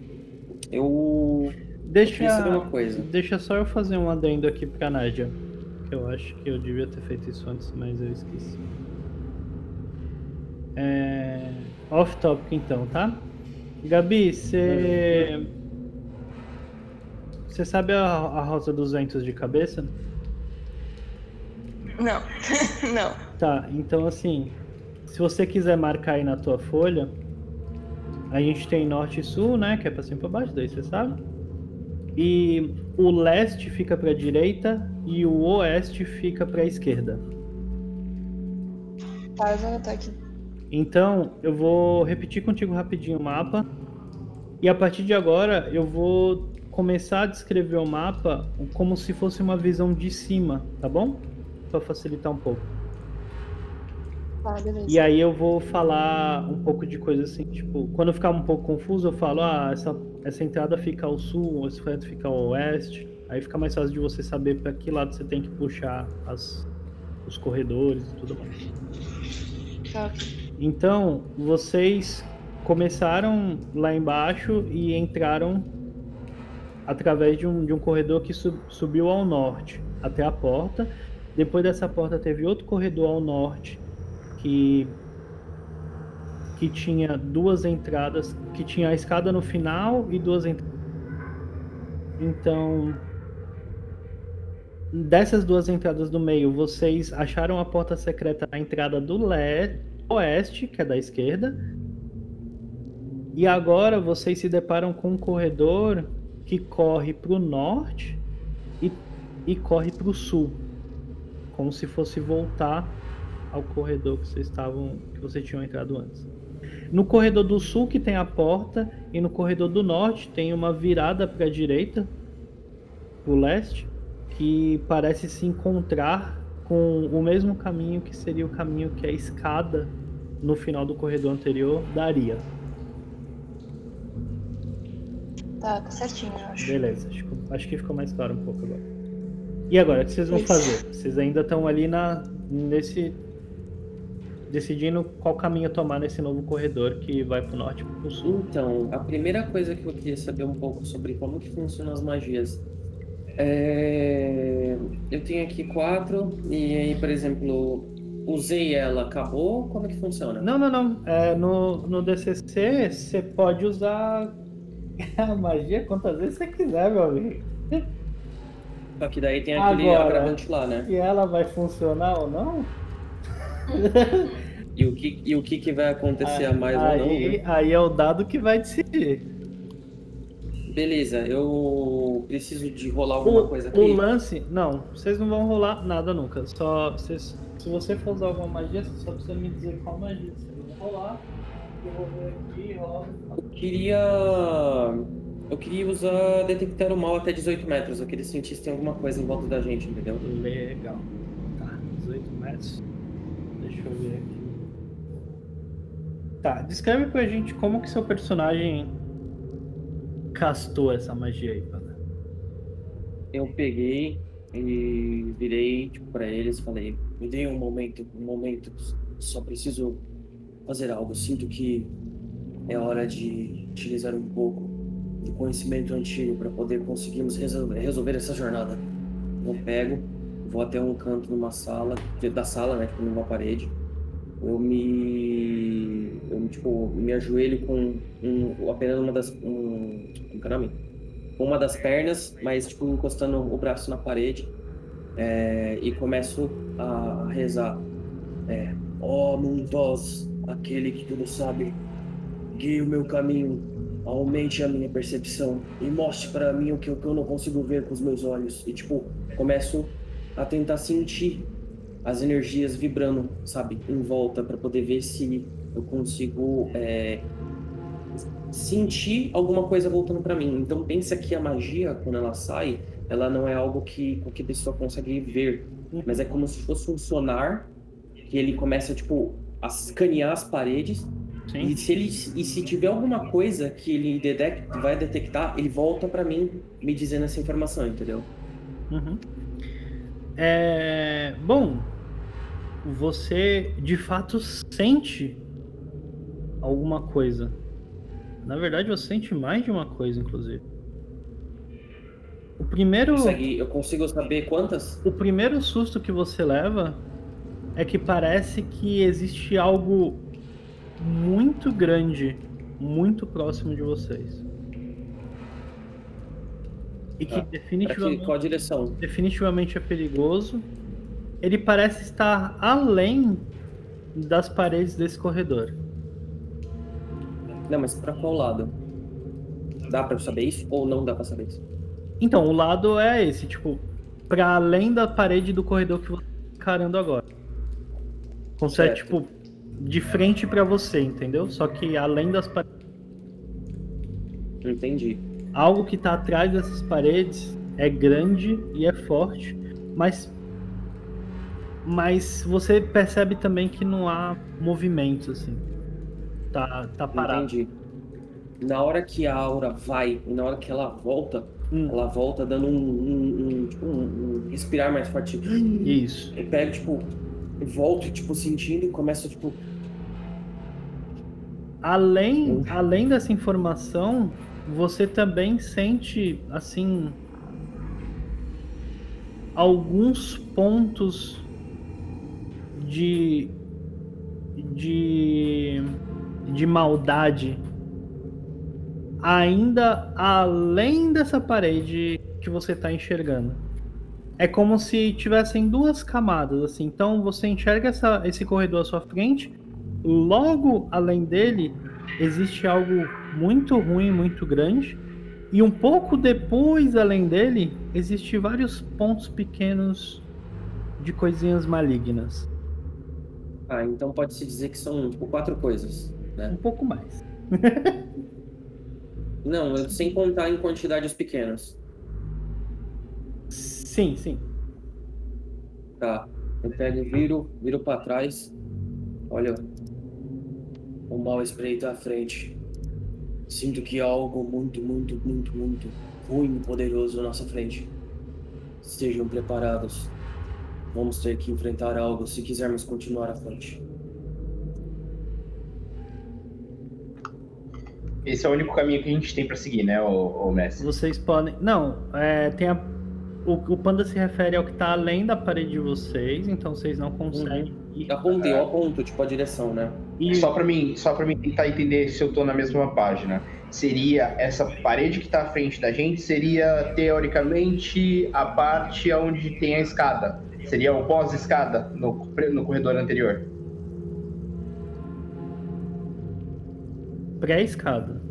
Eu Deixa, saber uma coisa. deixa só eu fazer um adendo aqui pra Nádia. Que eu acho que eu devia ter feito isso antes, mas eu esqueci. É... Off topic então, tá? Gabi, você. Você sabe a, a rosa dos ventos de cabeça? Não, não. Tá, então assim, se você quiser marcar aí na tua folha, a gente tem norte e sul, né? Que é pra cima e pra baixo, daí você sabe. E o leste fica pra direita e o oeste fica pra esquerda. Tá, eu vou anotar aqui. Então, eu vou repetir contigo rapidinho o mapa. E a partir de agora, eu vou começar a descrever o mapa como se fosse uma visão de cima, tá bom? Pra facilitar um pouco. Beleza. E aí eu vou falar um pouco de coisa assim, tipo, quando eu ficar um pouco confuso, eu falo, ah, essa, essa entrada fica ao sul, essa entrada fica ao oeste. Aí fica mais fácil de você saber para que lado você tem que puxar as, os corredores e tudo mais. Tá. Então, vocês começaram lá embaixo e entraram através de um, de um corredor que sub- subiu ao norte até a porta. Depois dessa porta teve outro corredor ao norte que que tinha duas entradas, que tinha a escada no final e duas entradas. Então, dessas duas entradas do meio, vocês acharam a porta secreta na entrada do leste, oeste, que é da esquerda. E agora vocês se deparam com um corredor que corre para o norte e, e corre para o sul, como se fosse voltar ao corredor que vocês estavam, que vocês tinham entrado antes. No corredor do sul que tem a porta e no corredor do norte tem uma virada para a direita, para o leste, que parece se encontrar com o mesmo caminho que seria o caminho que a escada no final do corredor anterior daria. Tá, tá certinho, eu acho. Beleza, acho, que- acho que ficou mais claro um pouco agora. E agora, o que vocês vão Isso. fazer? Vocês ainda estão ali na nesse decidindo qual caminho tomar nesse novo corredor que vai pro norte e pro sul. Então, a primeira coisa que eu queria saber um pouco sobre como que funcionam as magias. É... Eu tenho aqui quatro, e aí, por exemplo, usei ela, acabou? Como é que funciona? Não, não, não. É, no, no DCC você pode usar a magia quantas vezes você quiser, meu amigo. Só que daí tem aquele Agora. agravante lá, né? E ela vai funcionar ou não? E o que, e o que, que vai acontecer a mais ou não? aí, né? aí é o dado que vai decidir. Beleza, eu preciso de rolar alguma O, coisa aqui. o lance, não, vocês não vão rolar nada nunca. Só vocês, se você for usar alguma magia, você só precisa me dizer qual magia vocês vão rolar. Eu queria. Eu queria usar detectar o mal até 18 metros. Eu queria sentir se tem alguma coisa em volta da gente, entendeu? Legal. Tá, 18 metros. Deixa eu ver aqui. Tá, descreve pra gente como que seu personagem castou essa magia aí, Panda. Eu peguei e virei tipo, pra eles e falei: Me dê um momento, um momento. Só preciso fazer algo. Sinto que é hora de utilizar um pouco do conhecimento antigo para poder conseguirmos resolver, resolver essa jornada. Eu pego, vou até um canto numa sala, da sala, né, tipo, numa parede. Eu me. Eu, tipo, me ajoelho com um, apenas uma das. Um, como é? Uma das pernas, mas, tipo, encostando o braço na parede. É, e começo a rezar. É, ó oh, Mundos, aquele que tudo sabe, guie o meu caminho, aumente a minha percepção e mostre para mim o que eu não consigo ver com os meus olhos. E, tipo, começo a tentar sentir as energias vibrando, sabe, em volta para poder ver se eu consigo é, sentir alguma coisa voltando para mim. Então pensa que a magia quando ela sai, ela não é algo que qualquer pessoa consegue ver, mas é como se fosse um sonar que ele começa tipo a escanear as paredes Sim. E se ele e se tiver alguma coisa que ele detect, vai detectar, ele volta para mim me dizendo essa informação, entendeu? Uhum. É, bom, você de fato sente alguma coisa. Na verdade, você sente mais de uma coisa, inclusive. O primeiro. Consegue, eu consigo saber quantas? O primeiro susto que você leva é que parece que existe algo muito grande, muito próximo de vocês. E que, ah, definitivamente, que qual direção? definitivamente é perigoso ele parece estar além das paredes desse corredor. Não, mas para qual lado? Dá para saber isso ou não dá para saber isso? Então, o lado é esse, tipo, para além da parede do corredor que você tá encarando agora. Consegue, certo. tipo, de frente para você, entendeu? Só que além das paredes. Entendi. Algo que tá atrás dessas paredes é grande e é forte, mas mas você percebe também que não há movimento, assim. Tá, tá parado. Entendi. Na hora que a aura vai e na hora que ela volta, hum. ela volta dando um, um, um tipo, um, respirar mais forte. Isso. Eu pego, tipo, volto, tipo, sentindo e começo, tipo. Além, além dessa informação, você também sente, assim, alguns pontos de de de maldade ainda além dessa parede que você está enxergando. É como se tivessem duas camadas assim. Então você enxerga essa, esse corredor à sua frente, logo além dele existe algo muito ruim, muito grande, e um pouco depois além dele existe vários pontos pequenos de coisinhas malignas. Ah, então pode-se dizer que são tipo, quatro coisas, né? Um pouco mais. Não, sem contar em quantidades pequenas. Sim, sim. Tá. Eu pego, viro, viro pra trás. Olha, o mal espreita à frente. Sinto que há algo muito, muito, muito, muito ruim e poderoso à nossa frente. Estejam preparados. Vamos ter que enfrentar algo se quisermos continuar à frente. Esse é o único caminho que a gente tem para seguir, né, o, o Messi? Vocês podem. Não, é, tem a... o, o panda se refere ao que está além da parede de vocês, então vocês não conseguem. Uhum. Ir... Apontei, eu aponto, tipo, a direção, né? E... Só para mim, só para mim tentar entender se eu tô na mesma página. Seria essa parede que está à frente da gente, seria teoricamente a parte onde tem a escada. Seria o pós-escada no, no corredor anterior. Pré-escada.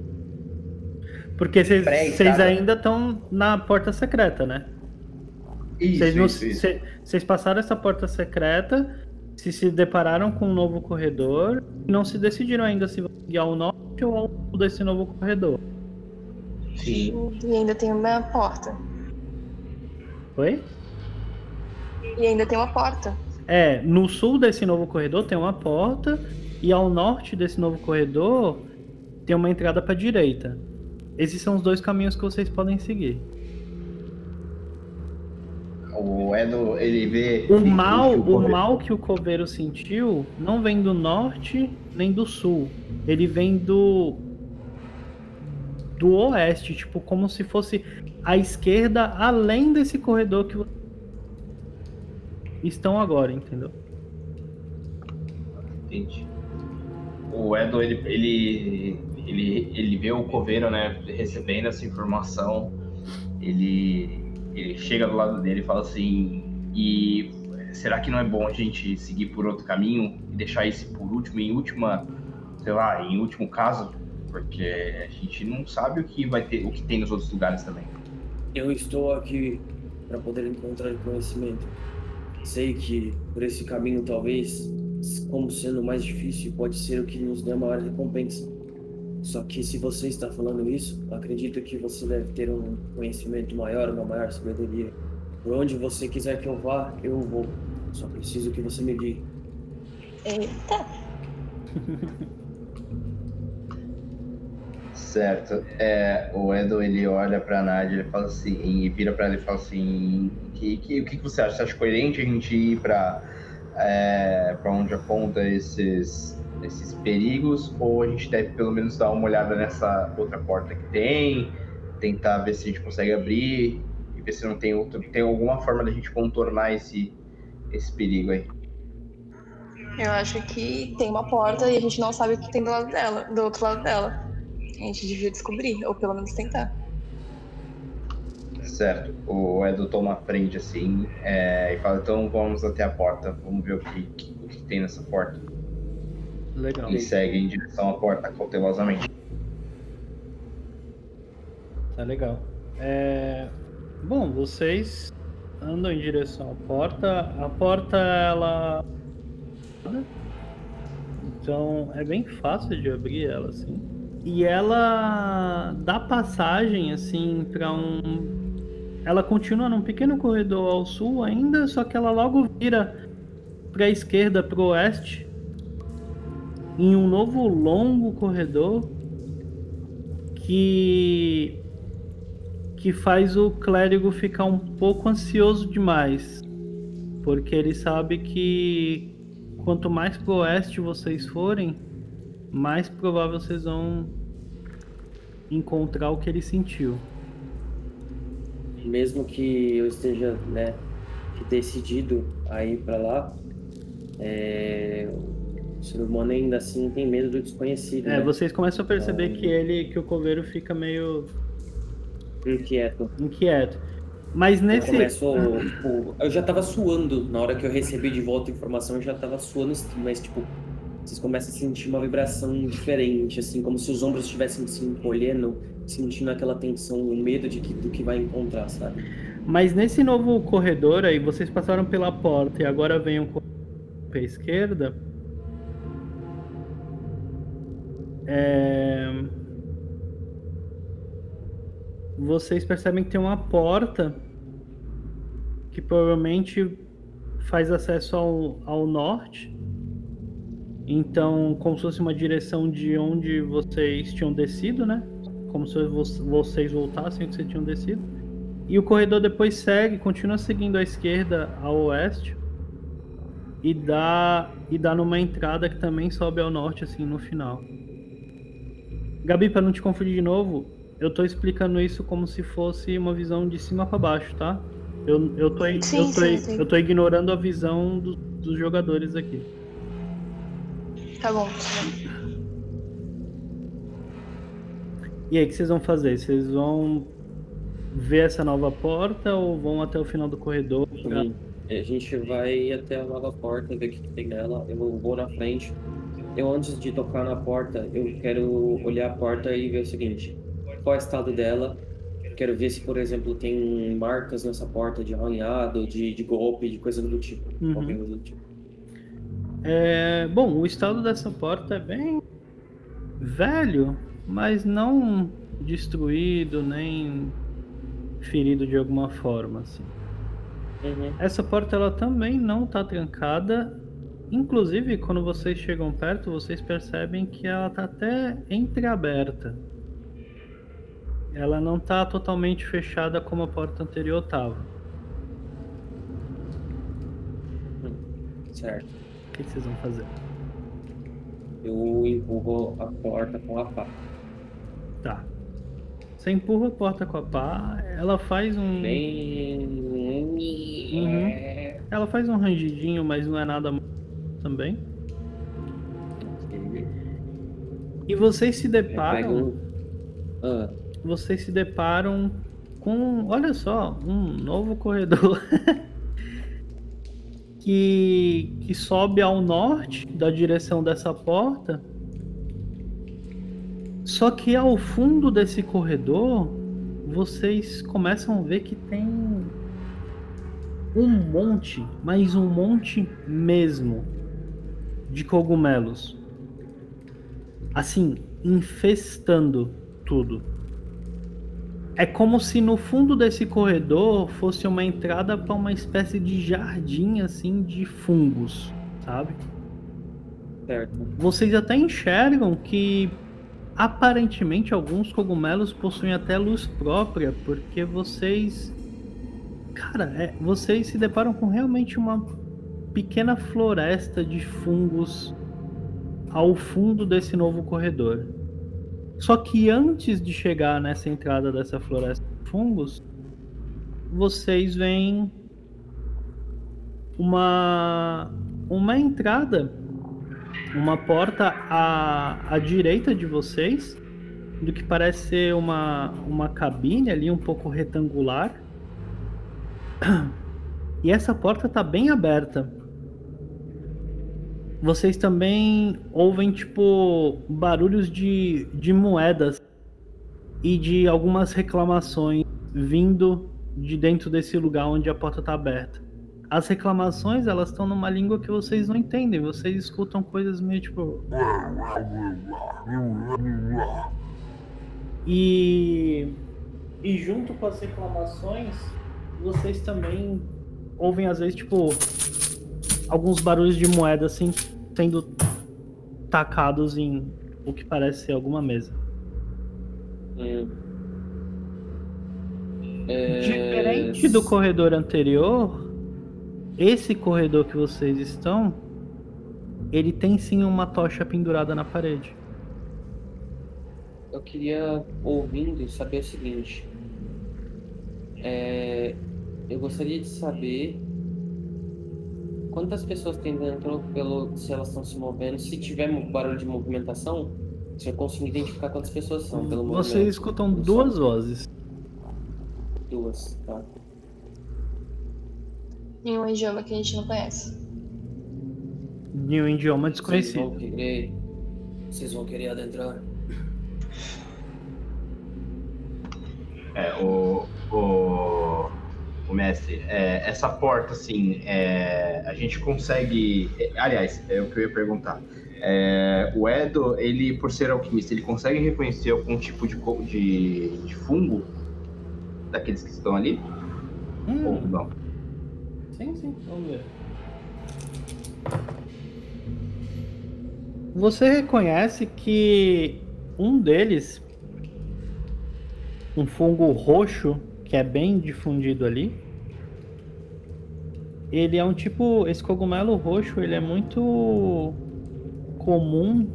Porque vocês ainda estão na porta secreta, né? Vocês passaram essa porta secreta, se se depararam com um novo corredor e não se decidiram ainda se vão ir ao norte ou ao sul desse novo corredor. Sim. E ainda tem uma porta. Oi? E ainda tem uma porta. É, no sul desse novo corredor tem uma porta e ao norte desse novo corredor tem uma entrada para direita. Esses são os dois caminhos que vocês podem seguir. O Edo, ele vê. O mal, o, o mal que o coveiro sentiu não vem do norte nem do sul. Ele vem do do oeste, tipo como se fosse a esquerda além desse corredor que estão agora, entendeu? Entendi. O Edo, ele, ele, ele, ele vê o coveiro, né, recebendo essa informação. Ele, ele chega do lado dele e fala assim: e será que não é bom a gente seguir por outro caminho e deixar esse por último, em última, sei lá, em último caso? Porque a gente não sabe o que vai ter, o que tem nos outros lugares também. Eu estou aqui para poder encontrar conhecimento. Sei que por esse caminho, talvez, como sendo mais difícil, pode ser o que nos dê a maior recompensa. Só que se você está falando isso, acredito que você deve ter um conhecimento maior, uma maior sabedoria. Por onde você quiser que eu vá, eu vou. Só preciso que você me guie. Eita! Certo. É, o Edo ele olha pra Nádia e fala assim, e vira pra ela e fala assim, que, que, o que, que você acha? Você acha coerente a gente ir pra, é, pra onde aponta esses, esses perigos? Ou a gente deve pelo menos dar uma olhada nessa outra porta que tem, tentar ver se a gente consegue abrir e ver se não tem outro, tem alguma forma da gente contornar esse, esse perigo aí? Eu acho que tem uma porta e a gente não sabe o que tem do lado dela, do outro lado dela. A gente devia descobrir, ou pelo menos tentar. Certo. O Edo toma a frente assim é, e fala, então vamos até a porta, vamos ver o que- o que tem nessa porta. Legal. E segue em direção à porta cautelosamente. Tá legal. É, Bom, vocês andam em direção à porta. A porta, ela. Então é bem fácil de abrir ela, assim. E ela dá passagem, assim, pra um. Ela continua num pequeno corredor ao sul ainda, só que ela logo vira pra esquerda, pro oeste, em um novo longo corredor que que faz o clérigo ficar um pouco ansioso demais, porque ele sabe que quanto mais pro oeste vocês forem, mais provável vocês vão encontrar o que ele sentiu. Mesmo que eu esteja, né, decidido a ir pra lá, é, o ser humano ainda assim tem medo do desconhecido, É, né? vocês começam a perceber Então- que ele, que o coveiro fica meio Inquieto. inquieto. Mas Eu nesse começo, tipo, eu já tava suando na hora que eu recebi de volta a informação, eu já tava suando, mas tipo, vocês começam a sentir uma vibração diferente, assim, como se os ombros estivessem se encolhendo, sentindo aquela tensão, o medo de que, do que vai encontrar, sabe? Mas nesse novo corredor aí, vocês passaram pela porta e agora vem um corredor pra esquerda. É... Vocês percebem que tem uma porta que provavelmente faz acesso ao, ao norte. Então, como se fosse uma direção de onde vocês tinham descido, né? Como se vo- vocês voltassem onde vocês tinham descido. E o corredor depois segue, continua seguindo à esquerda ao oeste e dá e dá numa entrada que também sobe ao norte assim no final. Gabi, para não te confundir de novo, eu tô explicando isso como se fosse uma visão de cima para baixo, tá? Eu, eu, tô, Sim, eu, tô, sim, sim. eu tô ignorando a visão do- dos jogadores aqui. Tá bom. E aí, o que vocês vão fazer? Vocês vão ver essa nova porta ou vão até o final do corredor? pra- a gente vai até a nova porta, ver o que que tem nela. Eu vou na frente. Eu, antes de tocar na porta, eu quero olhar a porta e ver o seguinte: qual é o estado dela? Quero ver se, por exemplo, tem marcas nessa porta de arranhado, de, de golpe, de coisa do tipo. Uhum. Qualquer coisa do tipo. É, bom, o estado dessa porta é bem velho, mas não destruído nem ferido de alguma forma, assim. Uhum. Essa porta ela também não tá trancada. Inclusive, quando vocês chegam perto, vocês percebem que ela tá até entreaberta. Ela não tá totalmente fechada como a porta anterior tava. Certo. O que que vocês vão fazer? Eu empurro a porta com a pá. Tá. Você empurra a porta com a pá, ela faz um. Bem. Uhum. Ela faz um rangidinho, mas não é nada também. E vocês se deparam. Um... Ah. Vocês se deparam com, olha só, um novo corredor que, que sobe ao norte da direção dessa porta. Só que ao fundo desse corredor, vocês começam a ver que tem um monte, mas um monte mesmo de cogumelos. Assim, infestando tudo. É como se no fundo desse corredor fosse uma entrada para uma espécie de jardim assim de fungos, sabe? Certo. Vocês até enxergam que aparentemente alguns cogumelos possuem até luz própria, porque vocês cara, é, vocês se deparam com realmente uma pequena floresta de fungos ao fundo desse novo corredor. Só que antes de chegar nessa entrada dessa floresta de fungos, vocês veem uma uma entrada, uma porta à, à direita de vocês, do que parece ser uma, uma cabine ali um pouco retangular. E essa porta está bem aberta vocês também ouvem, tipo, barulhos de, de moedas e de algumas reclamações vindo de dentro desse lugar onde a porta está aberta. As reclamações, elas estão numa língua que vocês não entendem. Vocês escutam coisas meio tipo. E. E junto com as reclamações, vocês também ouvem às vezes, tipo. Alguns barulhos de moeda assim sendo tacados em o que parece ser alguma mesa. Hum. É... Diferente do corredor anterior, esse corredor que vocês estão, ele tem sim uma tocha pendurada na parede. Eu queria, ouvindo, saber o seguinte. É... Eu gostaria de saber quantas pessoas tem dentro, pelo, se elas estão se movendo, se tiver barulho de movimentação, você consegue identificar quantas pessoas são pelo movimento. Vocês escutam duas vozes. Duas, tá. Em um idioma que a gente não conhece. Em um idioma desconhecido. Vocês vão querer, vocês vão querer adentrar? É, o, o mestre, é, essa porta, assim, é, a gente consegue. É, aliás, é o que eu ia perguntar. É, o Edo, ele, por ser alquimista, ele consegue reconhecer algum tipo de, de, de fungo daqueles que estão ali? Hum. Ou não? Sim, sim, vamos ver. Você reconhece que um deles, um fungo roxo, que é bem difundido ali. Ele é um tipo, esse cogumelo roxo, ele é muito comum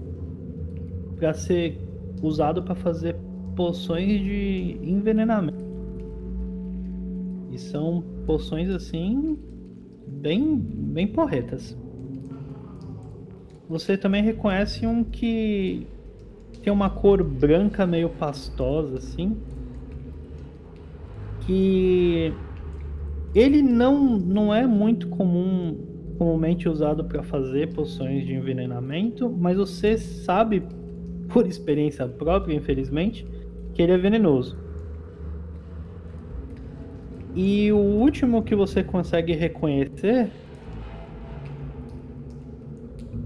para ser usado para fazer poções de envenenamento. E são poções assim bem bem porretas. Você também reconhece um que tem uma cor branca meio pastosa assim que ele não, não é muito comum comumente usado para fazer poções de envenenamento, mas você sabe por experiência própria, infelizmente, que ele é venenoso. E o último que você consegue reconhecer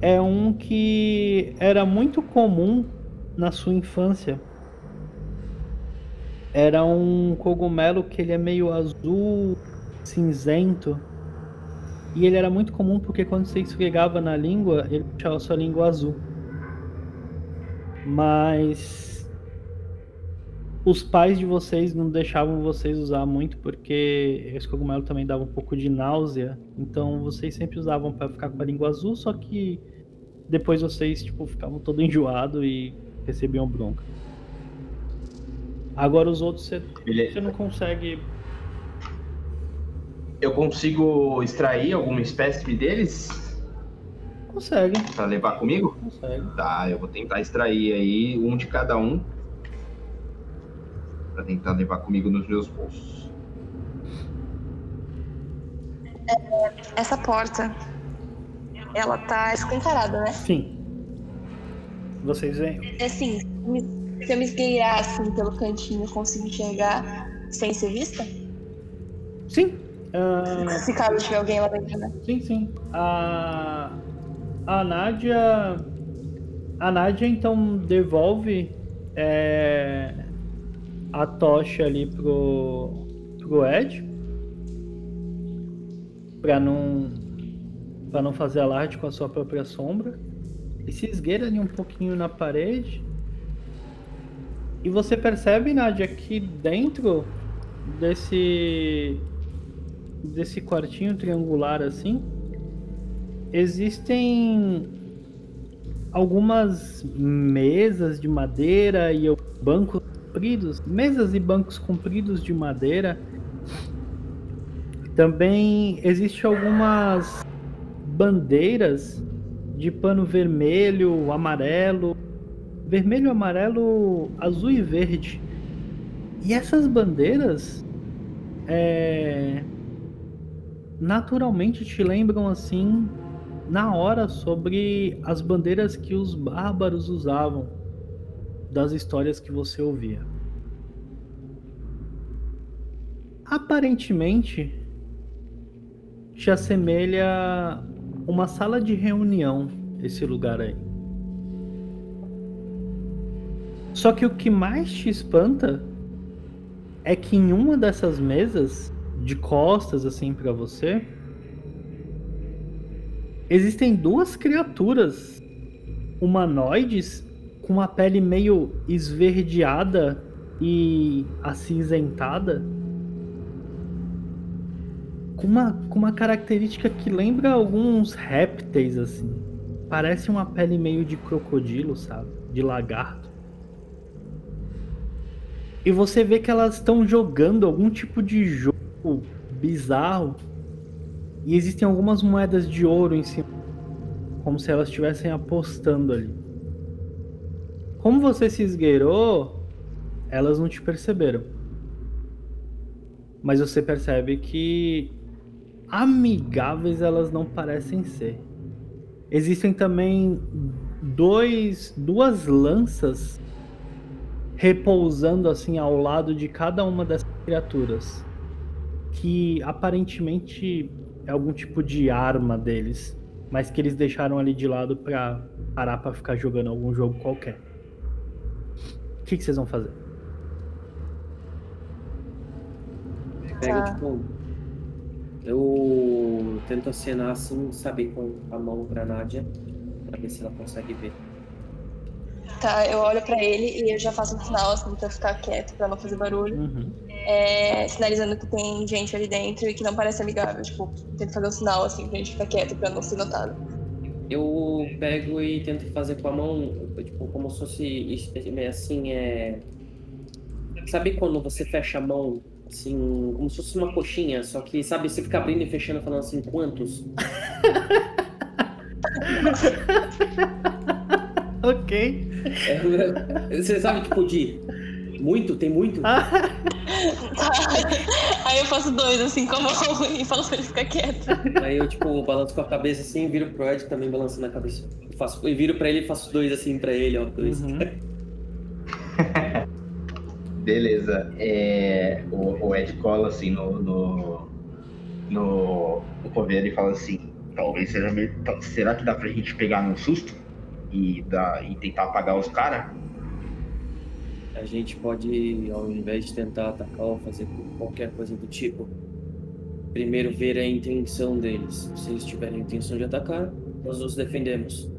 é um que era muito comum na sua infância era um cogumelo que ele é meio azul, cinzento. E ele era muito comum porque quando você esfregava na língua, ele deixava sua língua azul. Mas os pais de vocês não deixavam vocês usar muito porque esse cogumelo também dava um pouco de náusea. Então vocês sempre usavam para ficar com a língua azul, só que depois vocês tipo ficavam todo enjoado e recebiam bronca. Agora os outros você, você não consegue Eu consigo extrair alguma espécime deles Consegue, pra levar comigo? consegue. Tá, eu vou tentar extrair aí um de cada um. Pra tentar levar comigo nos meus bolsos. Essa porta, ela tá escancarada, né? Sim. Vocês veem. É assim, me- se eu me esgueirar assim pelo cantinho, eu consigo enxergar sem ser vista? Sim. Ah, Se caso tiver alguém lá dentro, né? sim, sim. A, a Nádia. A Nádia então devolve é, a tocha ali pro, pro Ed. Pra não. Pra não fazer alarde com a sua própria sombra. E se esgueira ali um pouquinho na parede. E você percebe, Nádia, que dentro desse desse quartinho triangular assim, existem algumas mesas de madeira e bancos compridos, mesas e bancos compridos de madeira. Também existe algumas bandeiras de pano vermelho, amarelo, vermelho, amarelo, azul e verde. E essas bandeiras é, naturalmente te lembram assim na hora sobre as bandeiras que os bárbaros usavam das histórias que você ouvia. Aparentemente te assemelha uma sala de reunião esse lugar aí. Só que o que mais te espanta é que em uma dessas mesas de costas assim para você existem duas criaturas humanoides com uma pele meio esverdeada e acinzentada com uma, com uma característica que lembra alguns répteis assim. Parece uma pele meio de crocodilo sabe? De lagarto. E você vê que elas estão jogando algum tipo de jogo bizarro. E existem algumas moedas de ouro em cima. Como se elas estivessem apostando ali. Como você se esgueirou, elas não te perceberam. Mas você percebe que amigáveis elas não parecem ser. Existem também dois, duas lanças repousando assim ao lado de cada uma dessas criaturas, que aparentemente é algum tipo de arma deles, mas que eles deixaram ali de lado pra parar pra ficar jogando algum jogo qualquer. O que, que vocês vão fazer? Pega, Tá. tipo. Eu tento acenar assim, sabe, com a mão pra Nádia, pra ver se ela consegue ver. Tá, eu olho pra ele e eu já faço um sinal assim pra ficar quieto, pra não fazer barulho. Uhum. É, sinalizando que tem gente ali dentro e que não parece amigável. Tipo, tento fazer um sinal assim pra gente ficar quieto pra não ser notado. Eu pego e tento fazer com a mão, tipo, como se fosse é, assim, é. Sabe quando você fecha a mão, assim, como se fosse uma coxinha, só que, sabe, você fica abrindo e fechando falando assim, quantos? Ok. É, você sabe, tipo, de muito? Tem muito? Tá. Aí eu faço dois assim com a mão e falo pra ele ficar quieto. Aí eu, tipo, balanço com a cabeça assim, viro pro Ed também balançando a cabeça. Eu, faço, eu viro pra ele e faço dois assim pra ele, ó. Dois. Uhum. Beleza. É, o, o Ed cola assim no, no, no, no coveiro e fala assim: talvez seja meio. Será que dá pra gente pegar num susto e, dar, e tentar apagar os caras? A gente pode, ao invés de tentar atacar ou fazer qualquer coisa do tipo, primeiro ver a intenção deles. Se eles tiverem a intenção de atacar, nós nos defendemos.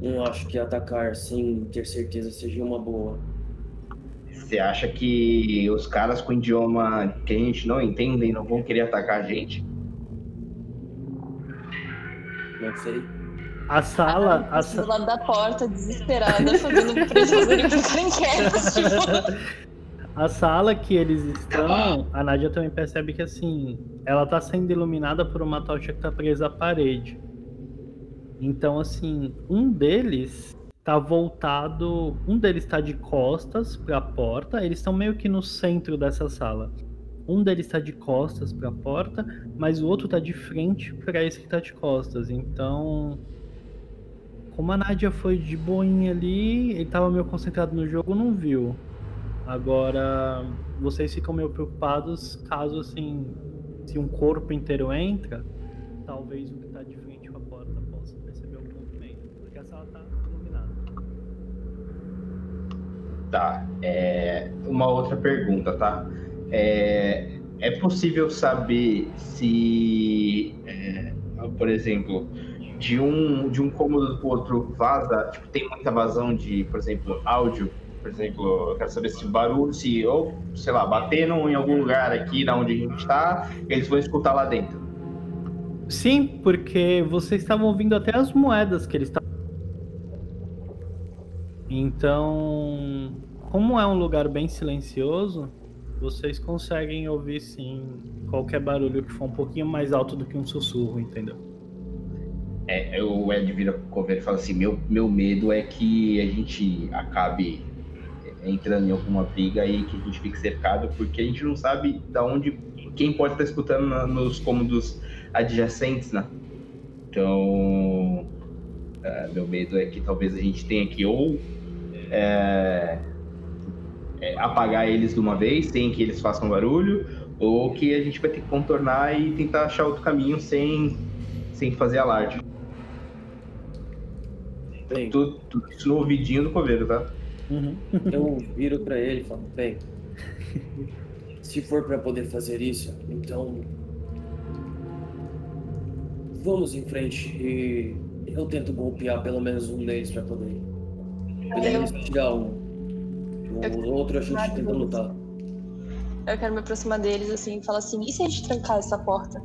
Não acho que atacar sem ter certeza seja uma boa. Você acha que os caras com idioma que a gente não entende não vão querer atacar a gente? Não sei. A sala. A Do sa... lado da porta, desesperada, fazendo pra eles fazerem ficarem quietos. Tipo, A sala que eles estão, a Nádia também percebe que assim, ela tá sendo iluminada por uma tocha que tá presa à parede. Então, assim, um deles tá voltado. Um deles tá de costas para a porta. Eles estão meio que no centro dessa sala. Um deles está de costas para a porta, mas o outro está de frente para esse que está de costas. Então, como a Nádia foi de boinha ali, ele estava meio concentrado no jogo, não viu. Agora, vocês ficam meio preocupados caso assim, se um corpo inteiro entra, talvez o que está de frente com a porta possa perceber algum movimento, porque a sala está iluminada. Tá. É, uma outra pergunta, tá? É, é possível saber se, é, por exemplo, de um, de um cômodo para o outro vaza, tipo, tem muita vazão de, por exemplo, áudio? Por exemplo, eu quero saber se barulho, se, ou, sei lá, batendo em algum lugar aqui na onde a gente está, eles vão escutar lá dentro. Sim, porque vocês estavam ouvindo até as moedas que eles estavam. Então, como é um lugar bem silencioso, vocês conseguem ouvir sim qualquer barulho que for um pouquinho mais alto do que um sussurro, entendeu? É, o Ed vira pro coveiro e fala assim: meu, meu medo é que a gente acabe entrando em alguma briga e que a gente fique cercado, porque a gente não sabe da onde quem pode estar escutando na, nos cômodos adjacentes, né? Então, é, meu medo é que talvez a gente tenha que ou é, é, apagar eles de uma vez, sem que eles façam barulho, ou que a gente vai ter que contornar e tentar achar outro caminho sem, sem fazer alarde. Bem, tudo, tudo isso no ouvidinho do coveiro, tá? Uhum. Eu viro para ele e falo, bem, se for para poder fazer isso, então vamos em frente e eu tento golpear pelo menos um deles para poder, poder tirar um o outro a gente tenta lutar. Eu quero me aproximar deles assim e falar assim: e se a gente trancar essa porta?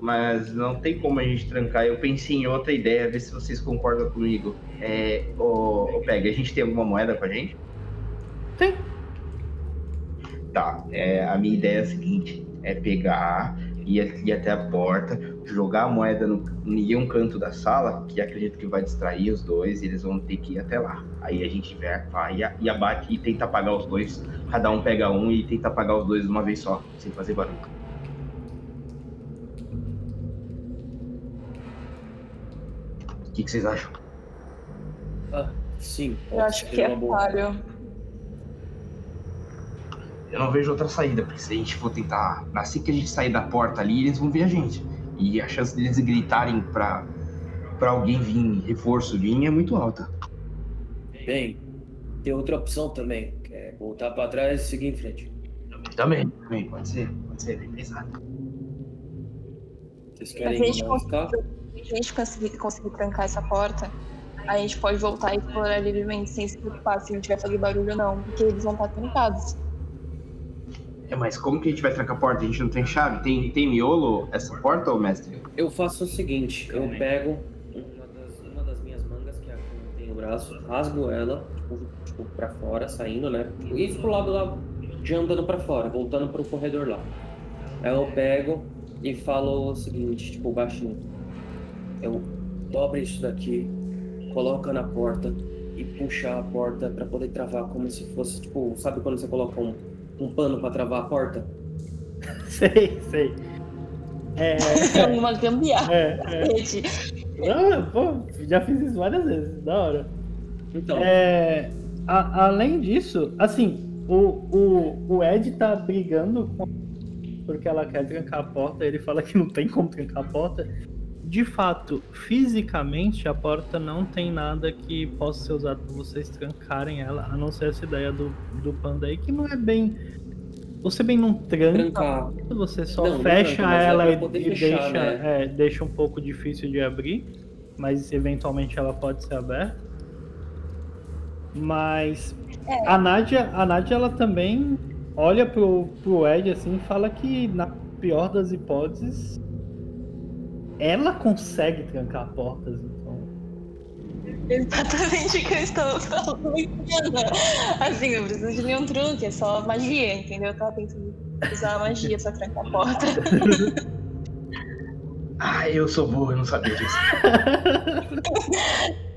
Mas não tem como a gente trancar. Eu pensei em outra ideia, ver se vocês concordam comigo. É, ô, ô Peg, a gente tem alguma moeda com a gente? Tem. Tá, é, a minha ideia é a seguinte: é pegar ir, ir até a porta, jogar a moeda no, em um canto da sala, que acredito que vai distrair os dois, e eles vão ter que ir até lá. Aí a gente vai, vai e abate e tenta apagar os dois. Cada um pega um e tenta apagar os dois de uma vez só, sem fazer barulho. Que, que vocês acham? Ah, sim. Eu acho que é páreo. Eu não vejo outra saída, porque se a gente for tentar. Assim que a gente sair da porta ali, eles vão ver a gente. E a chance deles gritarem pra, pra alguém vir, reforço vir, é muito alta. Bem, tem outra opção também, que é voltar pra trás e seguir em frente. Também, também, pode ser, pode ser, bem pensado. Vocês querem a gente, se a gente conseguir, conseguir trancar essa porta, a gente pode voltar e explorar livremente sem se preocupar se a gente vai fazer barulho ou não, porque eles vão estar trancados. É, mas como que a gente vai trancar a porta? A gente não tem chave? Tem, tem miolo essa porta, ou mestre? Eu faço o seguinte, eu pego uma das, uma das minhas mangas, que é a que não tem o braço, rasgo ela, tipo, tipo, pra fora, saindo, né? E fico pro lado lá, de andando pra fora, voltando pro corredor lá. Aí eu pego e falo o seguinte, tipo, baixinho. Eu dobro isso daqui, coloca na porta e puxa a porta pra poder travar como se fosse, tipo, sabe quando você coloca um um pano para travar a porta? sei, sei. É, é uma gambiarra. É, é. Ah, pô, já fiz isso várias vezes, da hora. Então. É, a, além disso, assim, o, o, o Ed tá brigando com porque ela quer trancar a porta, ele fala que não tem como trancar a porta. De fato, fisicamente, a porta não tem nada que possa ser usado para vocês trancarem ela, a não ser essa ideia do, do panda aí, que não é bem. Você bem não tranca, você só não, fecha não, ela é e, e fechar, deixa, né? é, deixa um pouco difícil de abrir, mas eventualmente ela pode ser aberta. Mas é. a Nádia, a Nádia ela também olha pro, pro Ed assim e fala que na pior das hipóteses ela consegue trancar portas, então. Exatamente o que eu estou falando. Assim, não precisa de nenhum truque, é só magia, entendeu? Eu tava tentando usar a magia pra trancar a porta. Ah, eu sou burro, eu não sabia disso.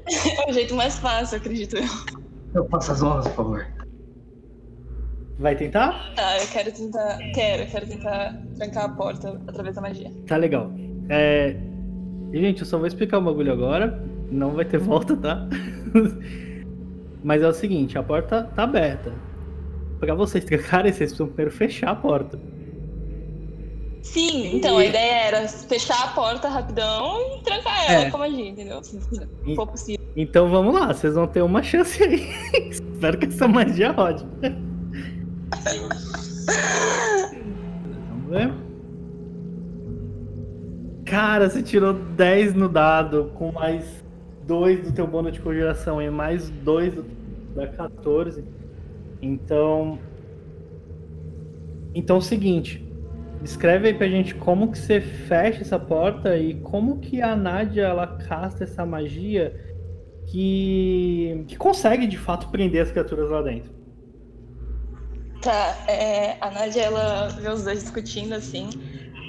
É o jeito mais fácil, acredito eu. Eu faço as honras, por favor. Vai tentar? Tá, eu quero tentar. Quero, eu quero tentar trancar a porta através da magia. Tá legal. É... Gente, eu só vou explicar o bagulho agora. Não vai ter volta, tá? Mas é o seguinte, a porta tá aberta. Pra vocês trancarem, vocês precisam primeiro fechar a porta. Sim, então a ideia era fechar a porta rapidão e trancar ela É. com magia, entendeu? Se for possível. Então vamos lá, vocês vão ter uma chance aí. Espero que essa magia rode. Vamos ver. Cara, você tirou 10 no dado, com mais 2 do teu bônus de congelação e mais 2 do... da 14. Então. Então é o seguinte. Descreve aí pra gente como que você fecha essa porta e como que a Nádia ela casta essa magia que, que consegue de fato prender as criaturas lá dentro. Tá, é, a Nádia, ela vê os dois discutindo, assim.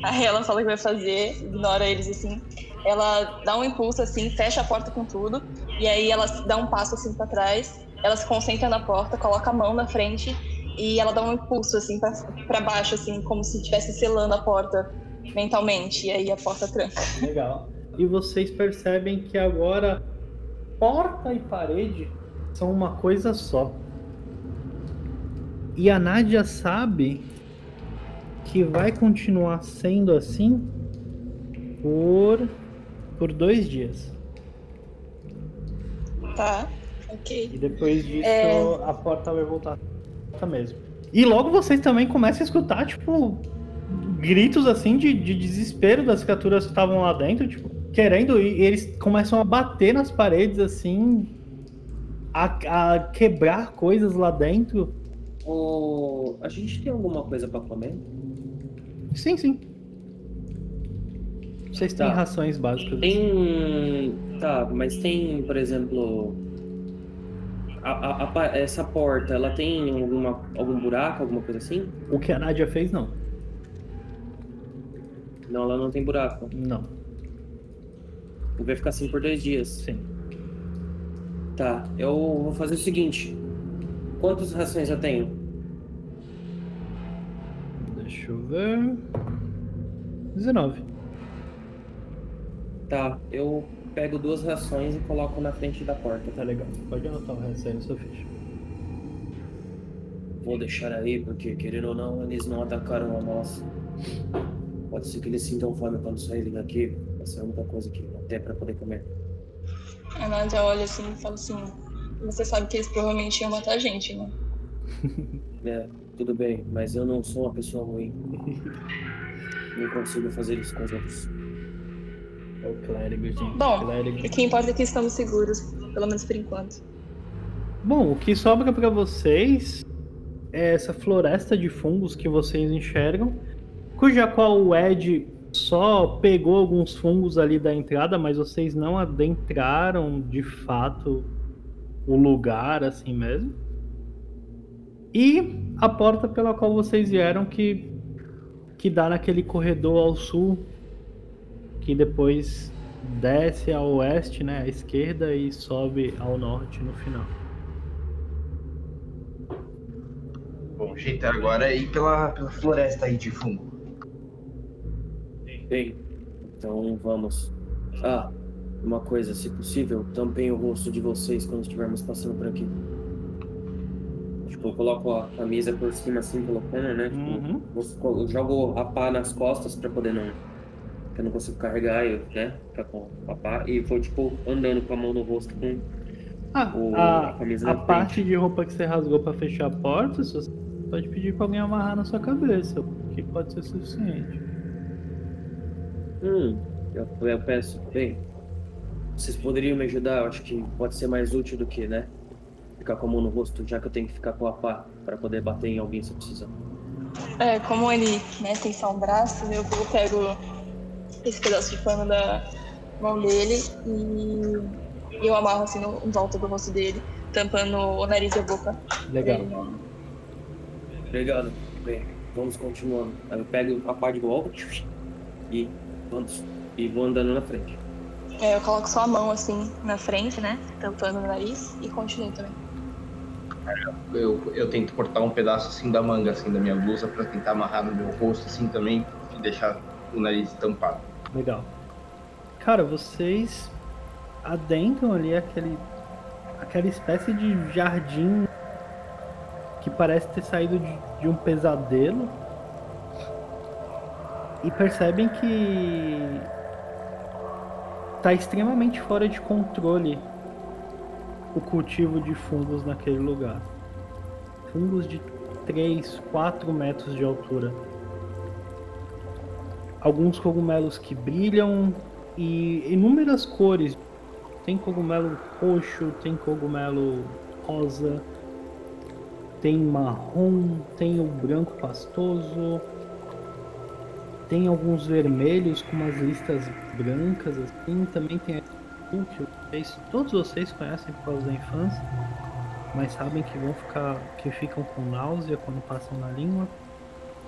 Aí ela fala que vai fazer, ignora eles, assim. Ela dá um impulso, assim, fecha a porta com tudo. E aí ela dá um passo, assim, pra trás. Ela se concentra na porta, coloca a mão na frente. E ela dá um impulso, assim, pra baixo, assim, como se estivesse selando a porta mentalmente. E aí a porta tranca. Legal. E vocês percebem que agora porta e parede são uma coisa só. E a Nádia sabe que vai continuar sendo assim por por dois dias. Tá, ok. E depois disso É. a porta vai voltar mesmo. E logo vocês também começam a escutar, tipo, gritos assim de, de desespero das criaturas que estavam lá dentro, tipo, querendo ir. E eles começam a bater nas paredes assim, a, a quebrar coisas lá dentro. Ô, a gente tem alguma coisa pra comer? Sim, sim. Vocês têm Tá. rações básicas. Tem. Tá, mas tem, por exemplo. a- a- a essa porta, ela tem alguma, algum buraco, alguma coisa assim? O que a Nádia fez, não. Não, ela não tem buraco. Não, Vai ficar assim por dois dias. sim. Tá, eu vou fazer o seguinte. Quantas rações eu tenho? Deixa eu ver. 19. Tá, eu pego duas rações e coloco na frente da porta. Tá legal. Pode anotar o resto aí no seu ficha. Vou deixar aí, porque querendo ou não, eles não atacaram a nossa. Pode ser que eles sintam fome quando saírem daqui. Essa é a única coisa que até pra poder comer. A Nádia olha assim e fala assim: Você sabe que eles provavelmente iam matar a gente, né? É, tudo bem, mas eu não sou uma pessoa ruim. Não consigo fazer isso com os outros. É o clérigo, gente. Bom, clérigo. O que importa é que estamos seguros, pelo menos por enquanto. Bom, o que sobra pra vocês é essa floresta de fungos que vocês enxergam, cuja qual o Ed só pegou alguns fungos ali da entrada, mas vocês não adentraram de fato o lugar assim mesmo. E a porta pela qual vocês vieram que que dá naquele corredor ao sul que depois desce ao oeste, né, à esquerda e sobe ao norte no final. Bom, jeito agora é ir pela, pela floresta aí de fungo. Bem, então vamos. Ah, uma coisa, se possível, tampem o rosto de vocês quando estivermos passando por aqui. Tipo, eu coloco a camisa por cima assim, colocando, né? Tipo, Uhum. Eu jogo a pá nas costas pra poder não. Que eu não consigo carregar, eu, né? Ficar com a pá. E vou, tipo, andando com a mão no rosto com Ah, o, a, a camisa a parte de roupa que você rasgou pra fechar a porta, você pode pedir pra alguém amarrar na sua cabeça, que pode ser suficiente. Hum, eu, eu peço, bem, vocês poderiam me ajudar? Eu acho que pode ser mais útil do que, né? Ficar com a mão no rosto, já que eu tenho que ficar com a pá pra poder bater em alguém se precisar. É, como ele né, tem só um braço, eu pego esse pedaço de pano da mão dele e E eu amarro assim no, em volta do rosto dele, tampando o nariz e a boca. Legal. né? Obrigado. Bem, vamos continuando. Aí eu pego a parte de volta e vamos e vou andando na frente. É, eu coloco só a mão assim na frente, né? Tampando o nariz e continuo também. Eu, eu tento cortar um pedaço assim da manga, assim, da minha blusa, pra tentar amarrar no meu rosto, assim, também, e deixar o nariz tampado. Legal. Cara, vocês adentram ali aquele aquela espécie de jardim que parece ter saído de, de um pesadelo e percebem que tá extremamente fora de controle o cultivo de fungos naquele lugar. Fungos de 3, 4 metros de altura. Alguns cogumelos que brilham e inúmeras cores. Tem cogumelo roxo, tem cogumelo rosa, tem marrom, tem o branco pastoso, tem alguns vermelhos com umas listas brancas assim, também tem que vocês, todos vocês conhecem por causa da infância, mas sabem que vão ficar, que ficam com náusea quando passam na língua.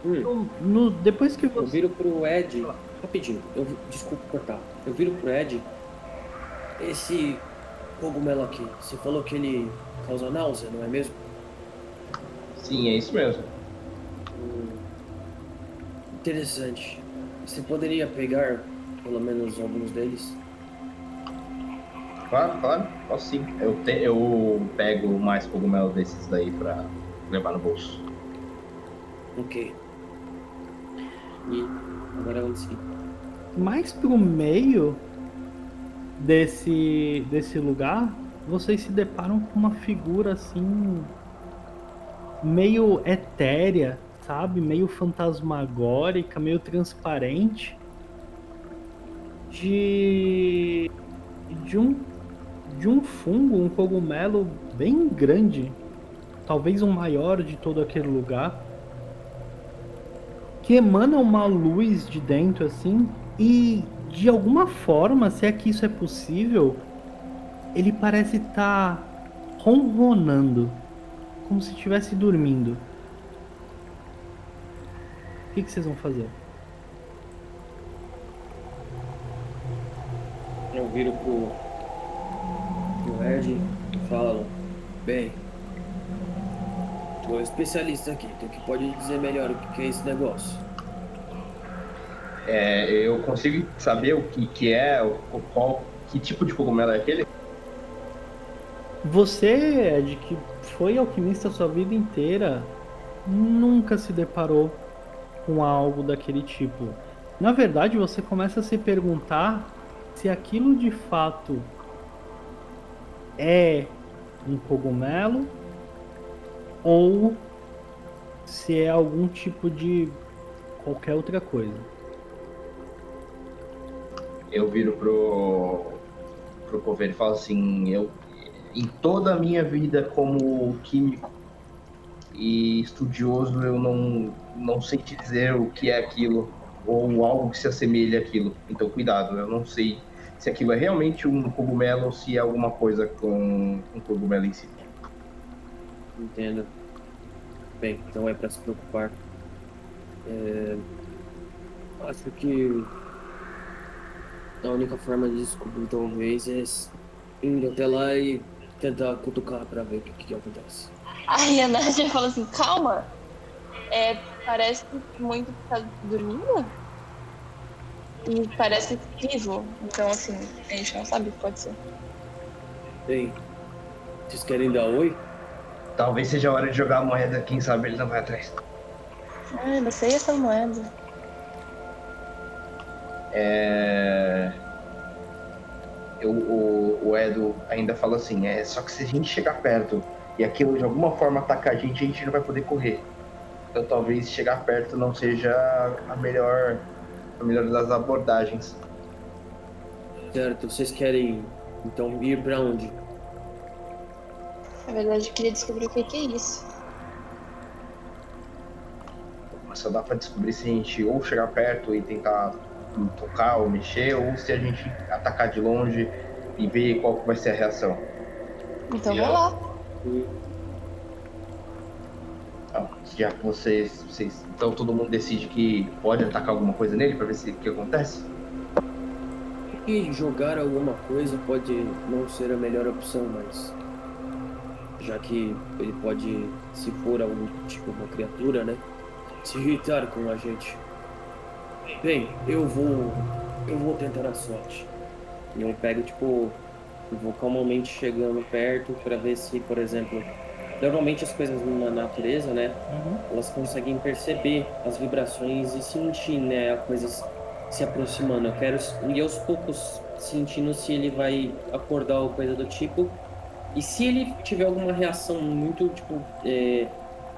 Hum, Então, no- depois que eu você viro pro Ed. Rapidinho, eu desculpa cortar. Eu viro pro Ed. Esse cogumelo aqui, você falou que ele causa náusea, não é mesmo? Sim, é isso mesmo. Hum, Interessante. Você poderia pegar pelo menos alguns deles? Claro, claro, posso sim. Eu, te- eu pego mais cogumelo desses daí pra levar no bolso. Ok. E agora vamos seguir. mais pro meio desse desse lugar, vocês se deparam com uma figura assim meio etérea, sabe? Meio fantasmagórica, meio transparente de de um de um fungo, um cogumelo bem grande, talvez o maior de todo aquele lugar, que emana uma luz de dentro assim e de alguma forma, se é que isso é possível, ele parece estar ronronando, como se estivesse dormindo. O que, que vocês vão fazer? Eu viro pro, pro Ed e falo, bem, tu é especialista aqui, tu que pode dizer melhor o que que é esse negócio. É, eu consigo saber o que, que é, o, o- qual, que tipo de cogumelo é aquele? Você, Ed, que foi alquimista a sua vida inteira, nunca se deparou com algo daquele tipo. Na verdade, você começa a se perguntar se aquilo de fato é um cogumelo ou se é algum tipo de qualquer outra coisa. Eu viro pro, pro coveiro e falo assim, eu em toda a minha vida como químico e estudioso eu não, não sei te dizer o que é aquilo ou algo que se assemelhe àquilo. Então cuidado, eu não sei se aquilo é realmente um cogumelo ou se é alguma coisa com um cogumelo em si. Entendo. Bem, então é pra se preocupar. É, acho que a única forma de descobrir talvez é indo até lá e tentar cutucar pra ver o que, que acontece. Aí a Nádia fala assim, calma. É, parece muito que tá dormindo. E parece vivo. Então, assim, a gente não sabe o que pode ser. Bem, vocês querem dar oi? Talvez seja a hora de jogar a moeda, quem sabe ele não vai atrás. Ah, eu sei essa moeda. É... Eu, o, o Edo ainda fala assim, é só que se a gente chegar perto e aquilo de alguma forma atacar a gente, a gente não vai poder correr. Então talvez chegar perto não seja a melhor, a melhor das abordagens. Certo, vocês querem então ir pra onde? Na verdade, eu queria descobrir o que que é isso. Mas só dá pra descobrir se a gente ou chegar perto e tentar tocar ou mexer, ou se a gente atacar de longe e ver qual vai ser a reação. Então E vamos ela- lá. Já que vocês, vocês. Então todo mundo decide que pode atacar alguma coisa nele pra ver se o que acontece? E jogar alguma coisa pode não ser a melhor opção, mas. Já que ele pode, se for algum tipo uma criatura, né? Se irritar com a gente. Bem, eu vou. Eu vou tentar a sorte. E eu pego, tipo. Eu vou calmamente chegando perto pra ver se, por exemplo. Normalmente as coisas na natureza, né? Uhum. elas conseguem perceber as vibrações e sentir, né, a coisas se aproximando. Eu quero ir aos poucos sentindo se ele vai acordar ou coisa do tipo. E se ele tiver alguma reação muito, tipo, é,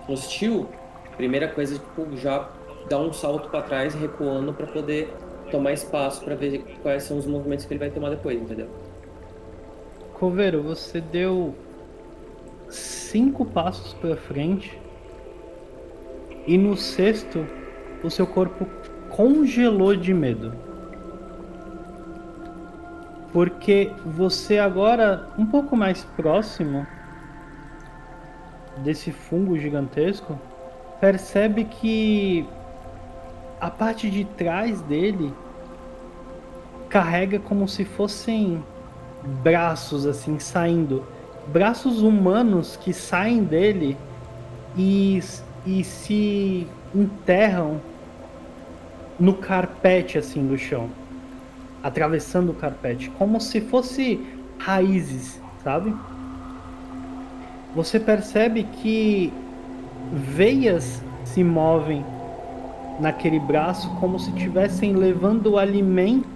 hostil, primeira coisa, tipo, já dar um salto para trás, recuando para poder tomar espaço para ver quais são os movimentos que ele vai tomar depois, entendeu? Coveiro, você deu cinco passos para frente e no sexto o seu corpo congelou de medo. Porque você agora um pouco mais próximo desse fungo gigantesco percebe que a parte de trás dele carrega como se fossem braços assim saindo, braços humanos que saem dele e, e se enterram no carpete assim do chão, atravessando o carpete, como se fosse raízes, sabe? Você percebe que veias se movem naquele braço como se estivessem levando alimento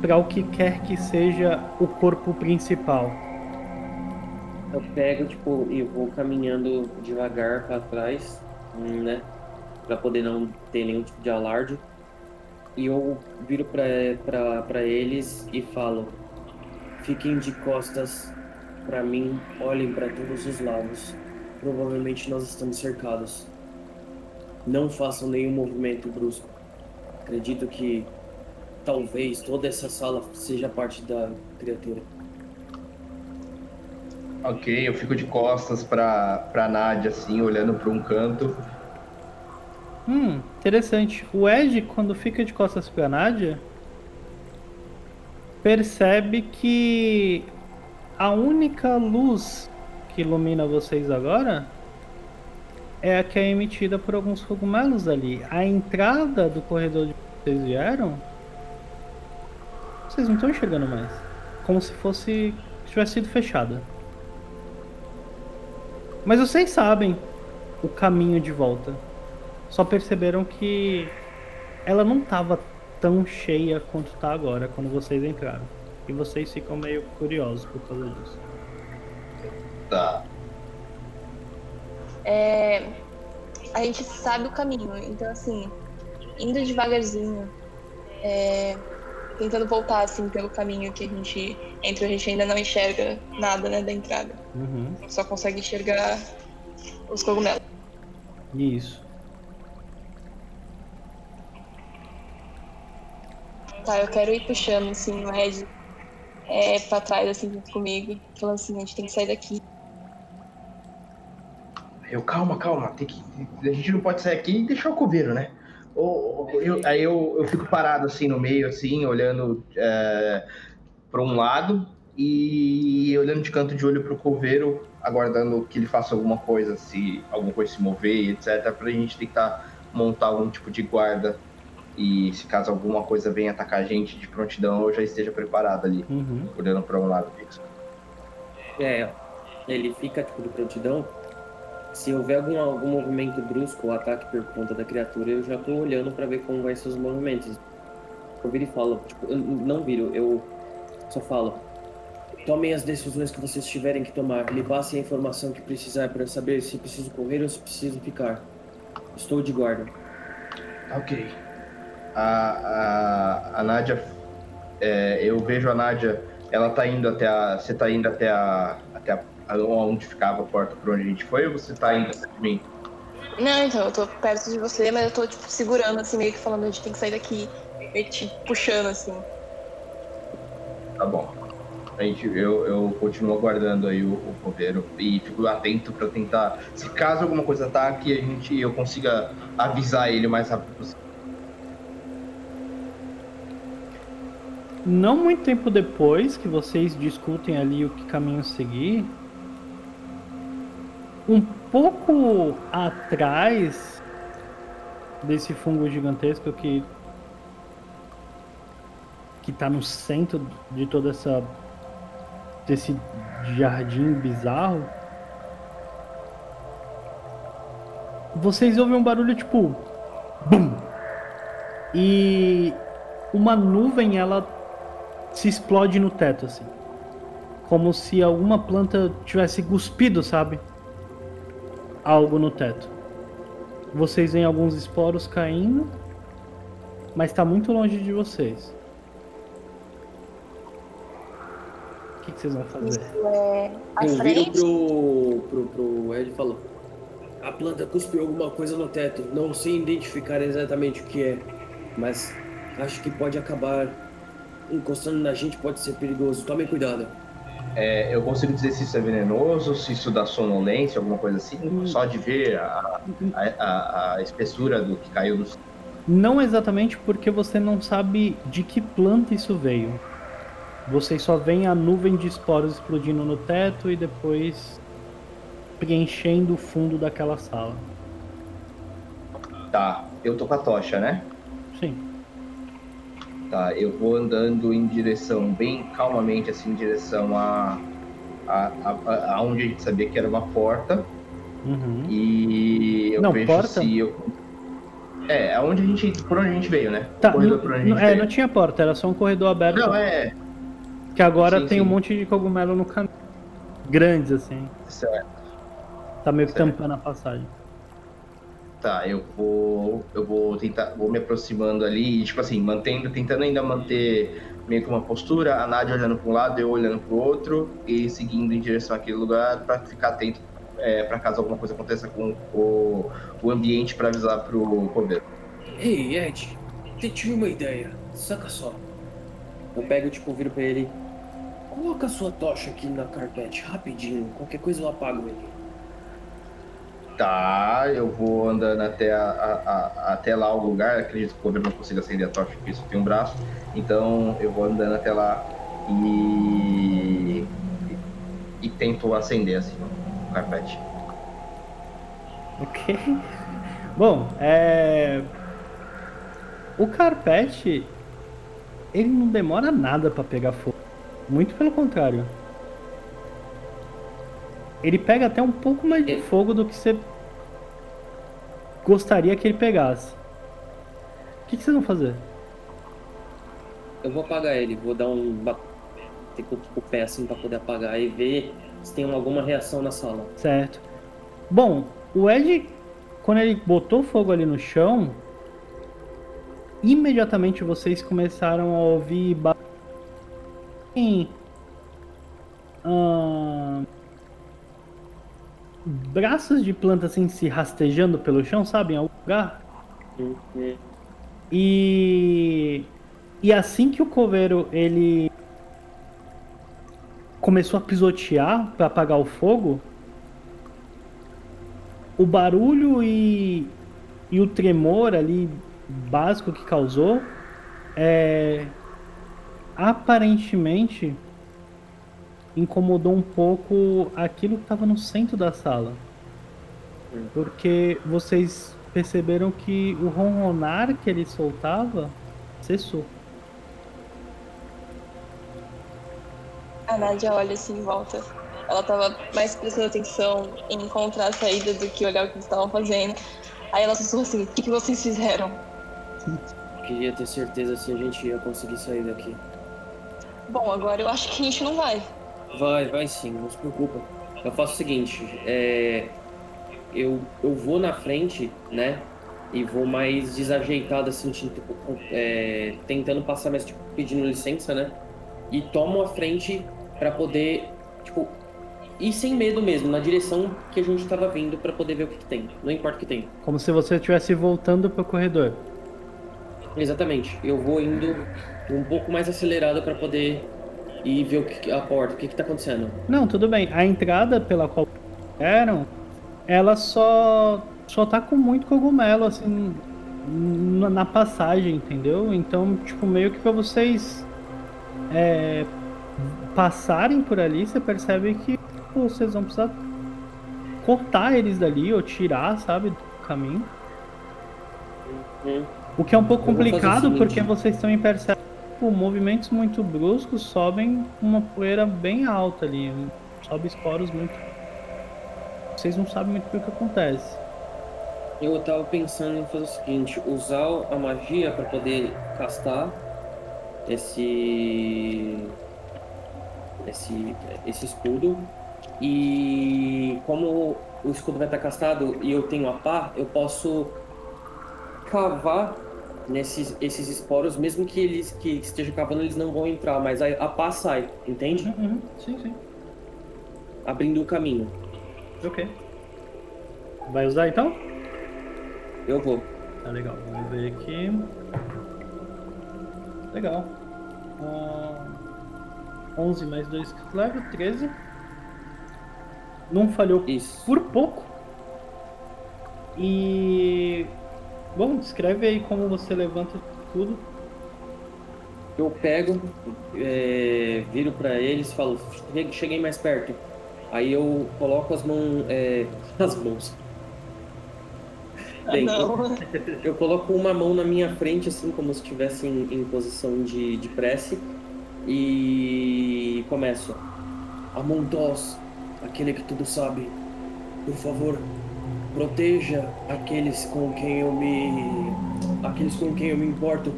para o que quer que seja o corpo principal. Eu pego, tipo, e vou caminhando devagar para trás, né? Pra poder não ter nenhum tipo de alarde. E eu viro pra, pra, pra eles e falo: Fiquem de costas pra mim, olhem pra todos os lados. Provavelmente nós estamos cercados. Não façam nenhum movimento brusco. Acredito que talvez toda essa sala seja parte da criatura. Ok, eu fico de costas pra, pra Nádia, assim, olhando pra um canto. Hum, interessante. O Ed, quando fica de costas pra Nádia, percebe que a única luz que ilumina vocês agora é a que é emitida por alguns cogumelos ali. A entrada do corredor de vocês vieram, vocês não estão enxergando mais. Como se fosse. tivesse sido fechada. Mas vocês sabem o caminho de volta. Só perceberam que ela não estava tão cheia quanto está agora quando vocês entraram. E vocês ficam meio curiosos por causa disso. Tá. É, a gente sabe o caminho, então assim, indo devagarzinho, é, tentando voltar assim pelo caminho que a gente entra, a gente ainda não enxerga nada né, da entrada. Uhum. Só consegue enxergar os cogumelos. Isso. Tá, eu quero ir puxando assim o Ed é, pra trás assim junto comigo, falando assim, a gente tem que sair daqui. Eu, calma, calma, tem que, a gente não pode sair aqui e deixar o coveiro, né? Ou, ou- eu- aí eu, eu fico parado assim no meio, assim, olhando é, para um lado e olhando de canto de olho pro coveiro, aguardando que ele faça alguma coisa, se alguma coisa se mover, etc, pra gente tentar montar algum tipo de guarda e se caso alguma coisa venha atacar a gente de prontidão, eu já esteja preparado ali, Uhum. olhando para um lado fixo. É, ele fica tipo de prontidão. Se houver algum, algum movimento brusco ou ataque por conta da criatura, eu já tô olhando pra ver como vai ser os movimentos. Eu viro e falo, tipo, eu não viro, eu só falo. Tomem as decisões que vocês tiverem que tomar. Me passem a informação que precisar para saber se preciso correr ou se preciso ficar. Estou de guarda. Ok. A, a, a Nádia, é, eu vejo a Nádia, ela tá indo até a. Você tá indo até a. até a, onde ficava a porta por onde a gente foi, ou você tá indo até de mim? Não, então, eu tô perto de você, mas eu tô, tipo, segurando, assim, meio que falando, a gente tem que sair daqui. Meio que te puxando, assim. Tá bom. A gente, eu, eu continuo aguardando aí o, o e fico atento para tentar, se caso alguma coisa ataque, a gente, eu consiga avisar ele o mais rápido possível. Não muito tempo depois que vocês discutem ali o que caminho seguir, um pouco atrás desse fungo gigantesco que que tá no centro de toda essa desse jardim bizarro. Vocês ouvem um barulho tipo bum. E uma nuvem ela se explode no teto assim. Como se alguma planta tivesse cuspido, sabe? Algo no teto. Vocês veem alguns esporos caindo, mas está muito longe de vocês. Que, que vocês vão fazer? Isso é à Eu viro pro, pro, pro Ed e falo: A planta cuspiu alguma coisa no teto. Não sei identificar exatamente o que é, mas acho que pode acabar encostando na gente, pode ser perigoso. Tome cuidado. É, eu consigo dizer se isso é venenoso, se isso dá sonolência, alguma coisa assim, Hum. só de ver a, a, a- a espessura do que caiu do Não exatamente porque você não sabe de que planta isso veio. Vocês só veem a nuvem de esporos explodindo no teto e depois preenchendo o fundo daquela sala. Tá, eu tô com a tocha, né? Sim. Tá, eu vou andando em direção, bem calmamente, assim, em direção a, a, a, a onde a gente sabia que era uma porta. Uhum. E eu Não, vejo porta? se eu. É, aonde a gente. Por onde a gente veio, né? Tá, Corredor não, por onde a gente é, veio. não tinha porta, era só um corredor aberto. Não, é. Que agora Sim, tem sim. um monte de cogumelo no caminho. Grandes, assim. Certo. Tá meio que Certo. tampando a passagem. Tá, eu vou. Eu vou tentar. Vou me aproximando ali, e, tipo assim, mantendo, tentando ainda manter meio que uma postura, a Nádia olhando para um lado, eu olhando para o outro, e seguindo em direção àquele lugar para ficar atento é, para caso alguma coisa aconteça com o, o ambiente para avisar pro coveiro. Ei, Ed, tive uma ideia. Saca só. Eu pego, tipo, viro pra ele. Coloca a sua tocha aqui na carpete, rapidinho. Qualquer coisa eu apago ele. Tá, eu vou andando até, a, a- a- até lá o lugar. Acredito que o governo não consiga acender a tocha, porque isso tem um braço. Então eu vou andando até lá e. e, e tento acender assim o carpete. Ok. Bom, é. O carpete. Ele não demora nada pra pegar fogo. Muito pelo contrário. Ele pega até um pouco mais de fogo do que você gostaria que ele pegasse. O que, que vocês vão fazer? Eu vou apagar ele, vou dar um. com o pé assim pra poder apagar e ver se tem alguma reação na sala. Certo. Bom, o Ed, quando ele botou fogo ali no chão, imediatamente vocês começaram a ouvir ba- em, ahn, braços de planta assim se rastejando pelo chão, sabe, em algum lugar. E e assim que o coveiro ele começou a pisotear para apagar o fogo, o barulho e, e o tremor ali básico que causou é aparentemente incomodou um pouco aquilo que estava no centro da sala. Porque vocês perceberam que o ronronar que ele soltava cessou. A Nádia olha assim em volta. Ela tava mais prestando atenção em encontrar a saída do que olhar o que eles estavam fazendo. Aí ela sussurra assim: O que, que vocês fizeram? Queria ter certeza se a gente ia conseguir sair daqui. Bom, agora eu acho que a gente não vai. Vai, vai sim, não se preocupa. Eu faço o seguinte, é, eu, eu vou na frente, né? E vou mais desajeitado, assim, tipo, é, tentando passar mais, tipo, pedindo licença, né? E tomo a frente pra poder, tipo, ir sem medo mesmo, na direção que a gente tava vindo pra poder ver o que, que tem. Não importa o que tem. Como se você estivesse voltando pro corredor. Exatamente. Eu vou indo um pouco mais acelerado pra poder e ver o que, a porta, o que, que tá acontecendo. Não, tudo bem. A entrada pela qual eram, ela só só tá com muito cogumelo assim na, passagem, entendeu? Então, tipo, meio que para vocês é, passarem por ali, você percebe que pô, vocês vão precisar cortar eles dali ou tirar, sabe, do caminho. Uhum. O que é um pouco complicado porque vocês também percebem que tipo, movimentos muito bruscos sobem uma poeira bem alta ali. Sobe esporos muito. Vocês não sabem muito bem o que acontece. Eu tava pensando em fazer o seguinte, usar a magia para poder castar esse esse esse escudo e como o escudo vai estar castado e eu tenho a pá, eu posso cavar nesses esses esporos, mesmo que eles que estejam cavando, eles não vão entrar, mas a, a pá sai, entende? Uhum, sim, sim. Abrindo o caminho. Ok. Vai usar então? Eu vou. Tá legal. Vamos ver aqui. Legal. Ah, 11 mais 2 que leva, 13. Não falhou Isso. por pouco. E. Bom, descreve aí como você levanta tudo. Eu pego, é, viro pra eles e falo, "Chegue- cheguem mais perto. Aí eu coloco as mãos. é, as mãos. Bem, Ah, não. Eu coloco uma mão na minha frente, assim, como se estivesse em, em posição de, de prece. E começo. Amontos, aquele que tudo sabe. Por favor, proteja aqueles com quem eu me. aqueles com quem eu me importo.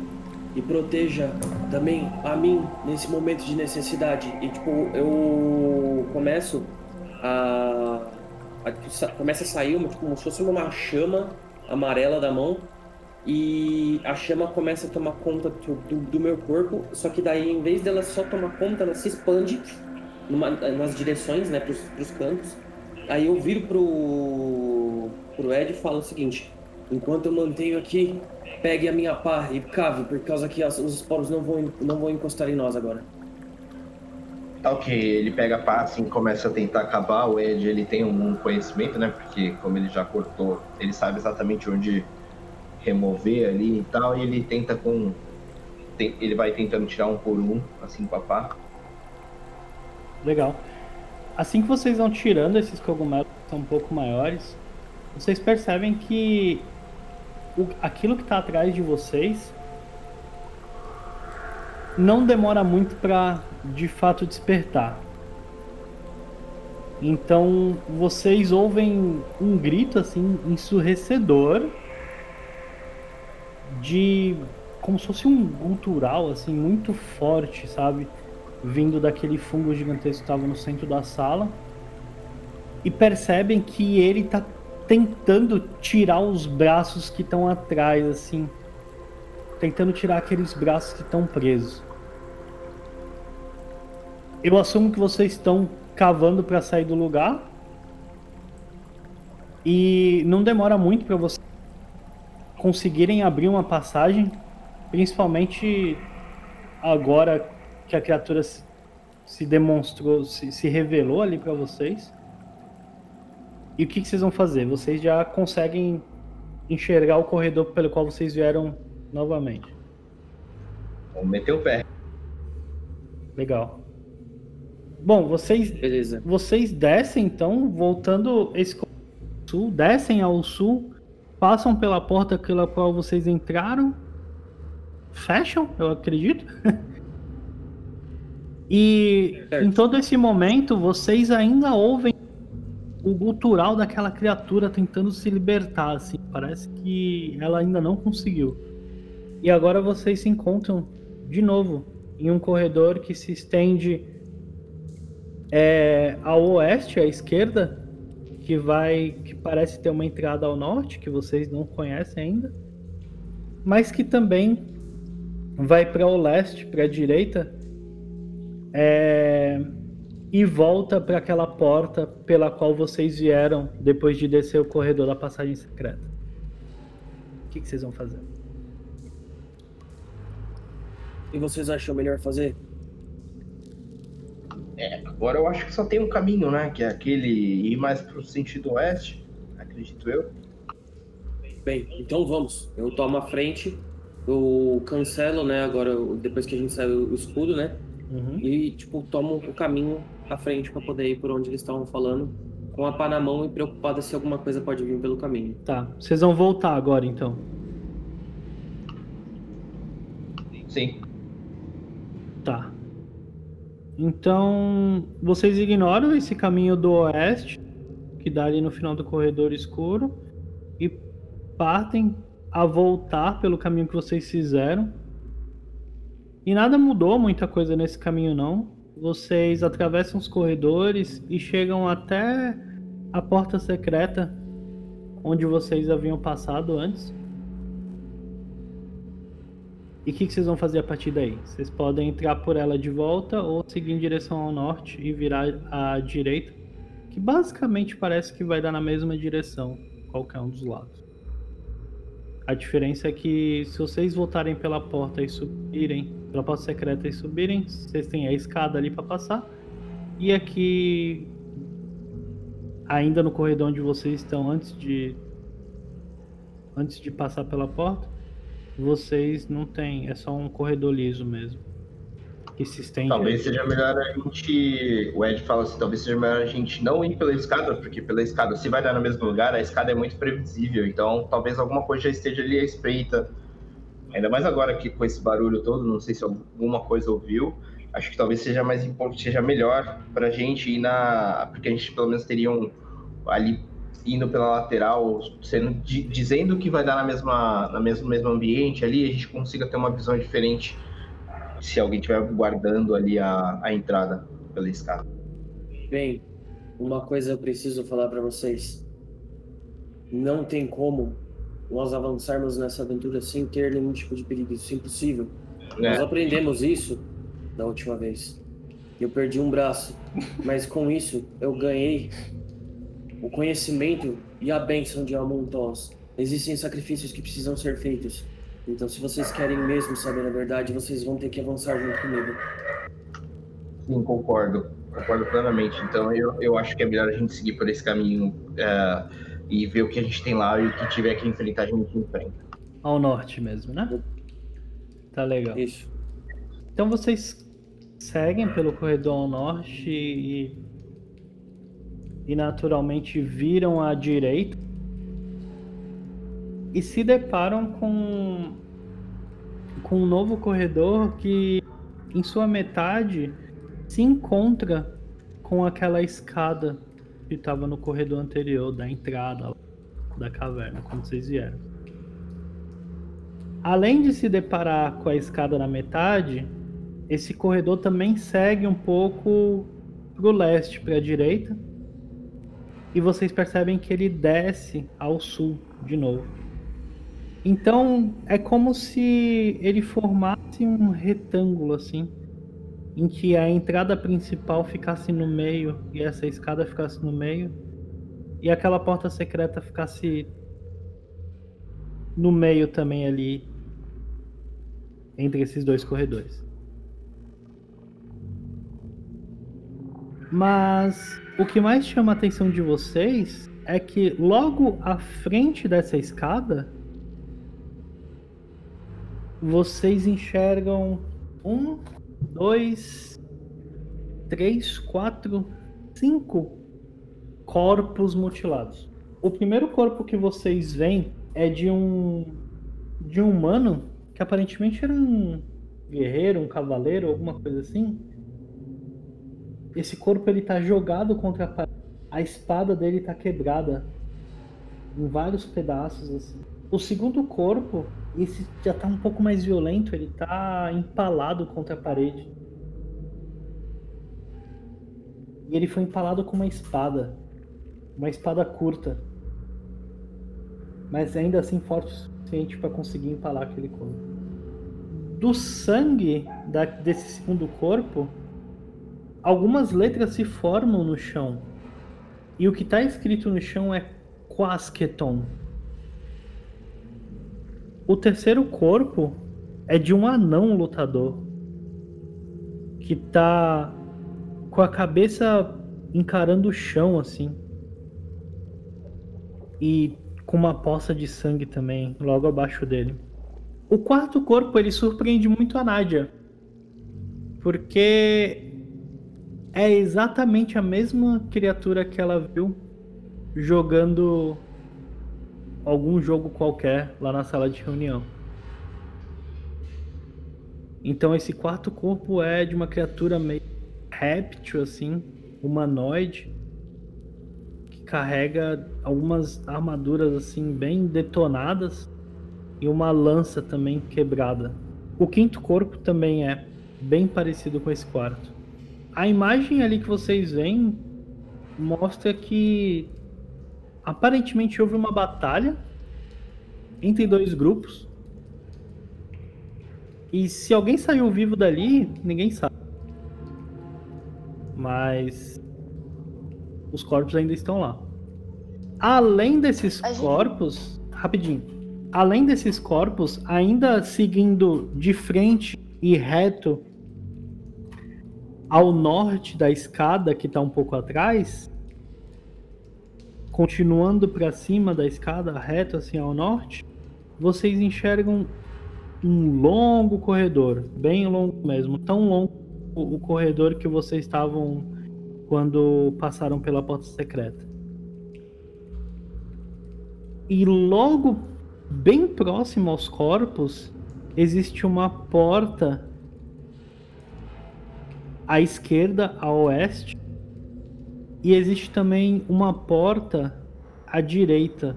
E proteja também a mim nesse momento de necessidade. E tipo, eu começo a. a começa a sair uma, tipo, como se fosse uma chama amarela da mão e a chama começa a tomar conta do, do- do meu corpo, só que daí em vez dela só tomar conta, ela se expande numa- nas direções, né, pros, pros cantos. Aí eu viro pro, pro Ed e falo o seguinte: enquanto eu mantenho aqui, pegue a minha pá e cave, por causa que as- os esporos não vão, não vão encostar em nós agora. Tá ok, ele pega a pá assim, começa a tentar acabar. O Ed ele tem um conhecimento, né? Porque como ele já cortou, ele sabe exatamente onde remover ali e tal. E ele tenta com. tem- ele vai tentando tirar um por um, assim com a pá. Legal. Assim que vocês vão tirando esses cogumelos que são um pouco maiores, vocês percebem que o- aquilo que está atrás de vocês não demora muito para de fato despertar. Então vocês ouvem um grito assim ensurdecedor de como se fosse um gutural assim muito forte, sabe? Vindo daquele fungo gigantesco que estava no centro da sala. E percebem que ele tá tentando tirar os braços que estão atrás assim, tentando tirar aqueles braços que estão presos. Eu assumo que vocês estão cavando para sair do lugar. E não demora muito para vocês conseguirem abrir uma passagem, principalmente agora que a criatura se, demonstrou, se, se revelou ali para vocês. E o que, que vocês vão fazer? Vocês já conseguem enxergar o corredor pelo qual vocês vieram novamente. Vamos meter o pé. Legal. Bom, vocês Beleza. Vocês descem então, voltando esse sul, descem ao sul, passam pela porta pela qual vocês entraram, fecham, eu acredito. e Certo. em todo esse momento vocês ainda ouvem o gutural daquela criatura tentando se libertar, assim. Parece que ela ainda não conseguiu. E agora vocês se encontram de novo em um corredor que se estende é, ao oeste, à esquerda, que vai, que parece ter uma entrada ao norte, que vocês não conhecem ainda, mas que também vai para o leste, para a direita, é, e volta para aquela porta pela qual vocês vieram depois de descer o corredor da passagem secreta. O que, que vocês vão fazer? E vocês acham melhor fazer? É, agora eu acho que só tem um caminho, né? Que é aquele ir mais pro sentido oeste, acredito eu. Bem, então vamos. Eu tomo a frente, eu cancelo, né? Agora, depois que a gente sai o escudo, né? Uhum. E, tipo, tomo o caminho à frente pra poder ir por onde eles estavam falando, com a pá na mão e preocupada se alguma coisa pode vir pelo caminho. Tá. Vocês vão voltar agora então. Sim. Tá. Então, vocês ignoram esse caminho do oeste, que dá ali no final do corredor escuro, e partem a voltar pelo caminho que vocês fizeram. E nada mudou muita coisa nesse caminho não. Vocês atravessam os corredores e chegam até a porta secreta onde vocês haviam passado antes. E o que, que vocês vão fazer a partir daí? Vocês podem entrar por ela de volta ou seguir em direção ao norte e virar à direita, que basicamente parece que vai dar na mesma direção, qualquer um dos lados. A diferença é que se vocês voltarem pela porta e subirem, pela porta secreta e subirem, vocês têm a escada ali para passar. E aqui, ainda no corredor onde vocês estão antes de antes de passar pela porta, vocês não têm, é só um corredor liso mesmo. Que se estende. Talvez seja melhor a gente. O Ed fala assim: talvez seja melhor a gente não ir pela escada, porque pela escada, se vai dar no mesmo lugar, a escada é muito previsível. Então, talvez alguma coisa já esteja ali à espreita. Ainda mais agora que com esse barulho todo, não sei se alguma coisa ouviu. Acho que talvez seja mais importante, seja melhor pra gente ir na. Porque a gente pelo menos teria um. Ali indo pela lateral, sendo, di- dizendo que vai dar na mesma, na mesmo, mesmo ambiente ali, a gente consiga ter uma visão diferente se alguém estiver guardando ali a, a entrada pela escada. Bem, uma coisa eu preciso falar pra vocês. Não tem como nós avançarmos nessa aventura sem ter nenhum tipo de perigo. Isso é impossível. Nós né? aprendemos isso da última vez. Eu perdi um braço, mas com isso eu ganhei o conhecimento e a bênção de Amontos. Existem sacrifícios que precisam ser feitos. Então, se vocês querem mesmo saber a verdade, vocês vão ter que avançar junto comigo. Sim, concordo. Concordo plenamente. Então eu, eu acho que é melhor a gente seguir por esse caminho é, e ver o que a gente tem lá e o que tiver que enfrentar a gente enfrenta. Ao norte mesmo, né? Tá legal. Isso. Então vocês seguem pelo corredor ao norte e, e naturalmente viram à direita e se deparam com, com um novo corredor que em sua metade se encontra com aquela escada que estava no corredor anterior da entrada da caverna quando vocês vieram. Além de se deparar com a escada na metade, esse corredor também segue um pouco pro leste, para a direita. E vocês percebem que ele desce ao sul de novo. Então é como se ele formasse um retângulo assim, em que a entrada principal ficasse no meio e essa escada ficasse no meio e aquela porta secreta ficasse no meio também ali entre esses dois corredores. Mas o que mais chama a atenção de vocês é que logo à frente dessa escada vocês enxergam um, dois, três, quatro, cinco corpos mutilados. O primeiro corpo que vocês veem é de um de um humano que aparentemente era um guerreiro, um cavaleiro, alguma coisa assim. Esse corpo ele tá jogado contra a parede. A espada dele tá quebrada em vários pedaços assim. O segundo corpo, esse já tá um pouco mais violento, ele tá empalado contra a parede. E ele foi empalado com uma espada. Uma espada curta. Mas ainda assim forte o suficiente para conseguir empalar aquele corpo. Do sangue da- desse segundo corpo, algumas letras se formam no chão. E o que está escrito no chão é Quasqueton. O terceiro corpo é de um anão lutador que tá com a cabeça encarando o chão assim. E com uma poça de sangue também logo abaixo dele. O quarto corpo ele surpreende muito a Nádia. Porque é exatamente a mesma criatura que ela viu jogando algum jogo qualquer lá na sala de reunião. Então esse quarto corpo é de uma criatura meio réptil assim, humanoide, que carrega algumas armaduras assim bem detonadas e uma lança também quebrada. O quinto corpo também é bem parecido com esse quarto. A imagem ali que vocês veem mostra que aparentemente houve uma batalha entre dois grupos. E se alguém saiu vivo dali, ninguém sabe. Mas os corpos ainda estão lá. Além desses gente... corpos, rapidinho. Além desses corpos, ainda seguindo de frente e reto ao norte da escada que está um pouco atrás, continuando para cima da escada, reto assim ao norte, vocês enxergam um longo corredor, bem longo mesmo, tão longo o corredor que vocês estavam quando passaram pela porta secreta. E logo bem próximo aos corpos existe uma porta à esquerda, a oeste, e existe também uma porta à direita,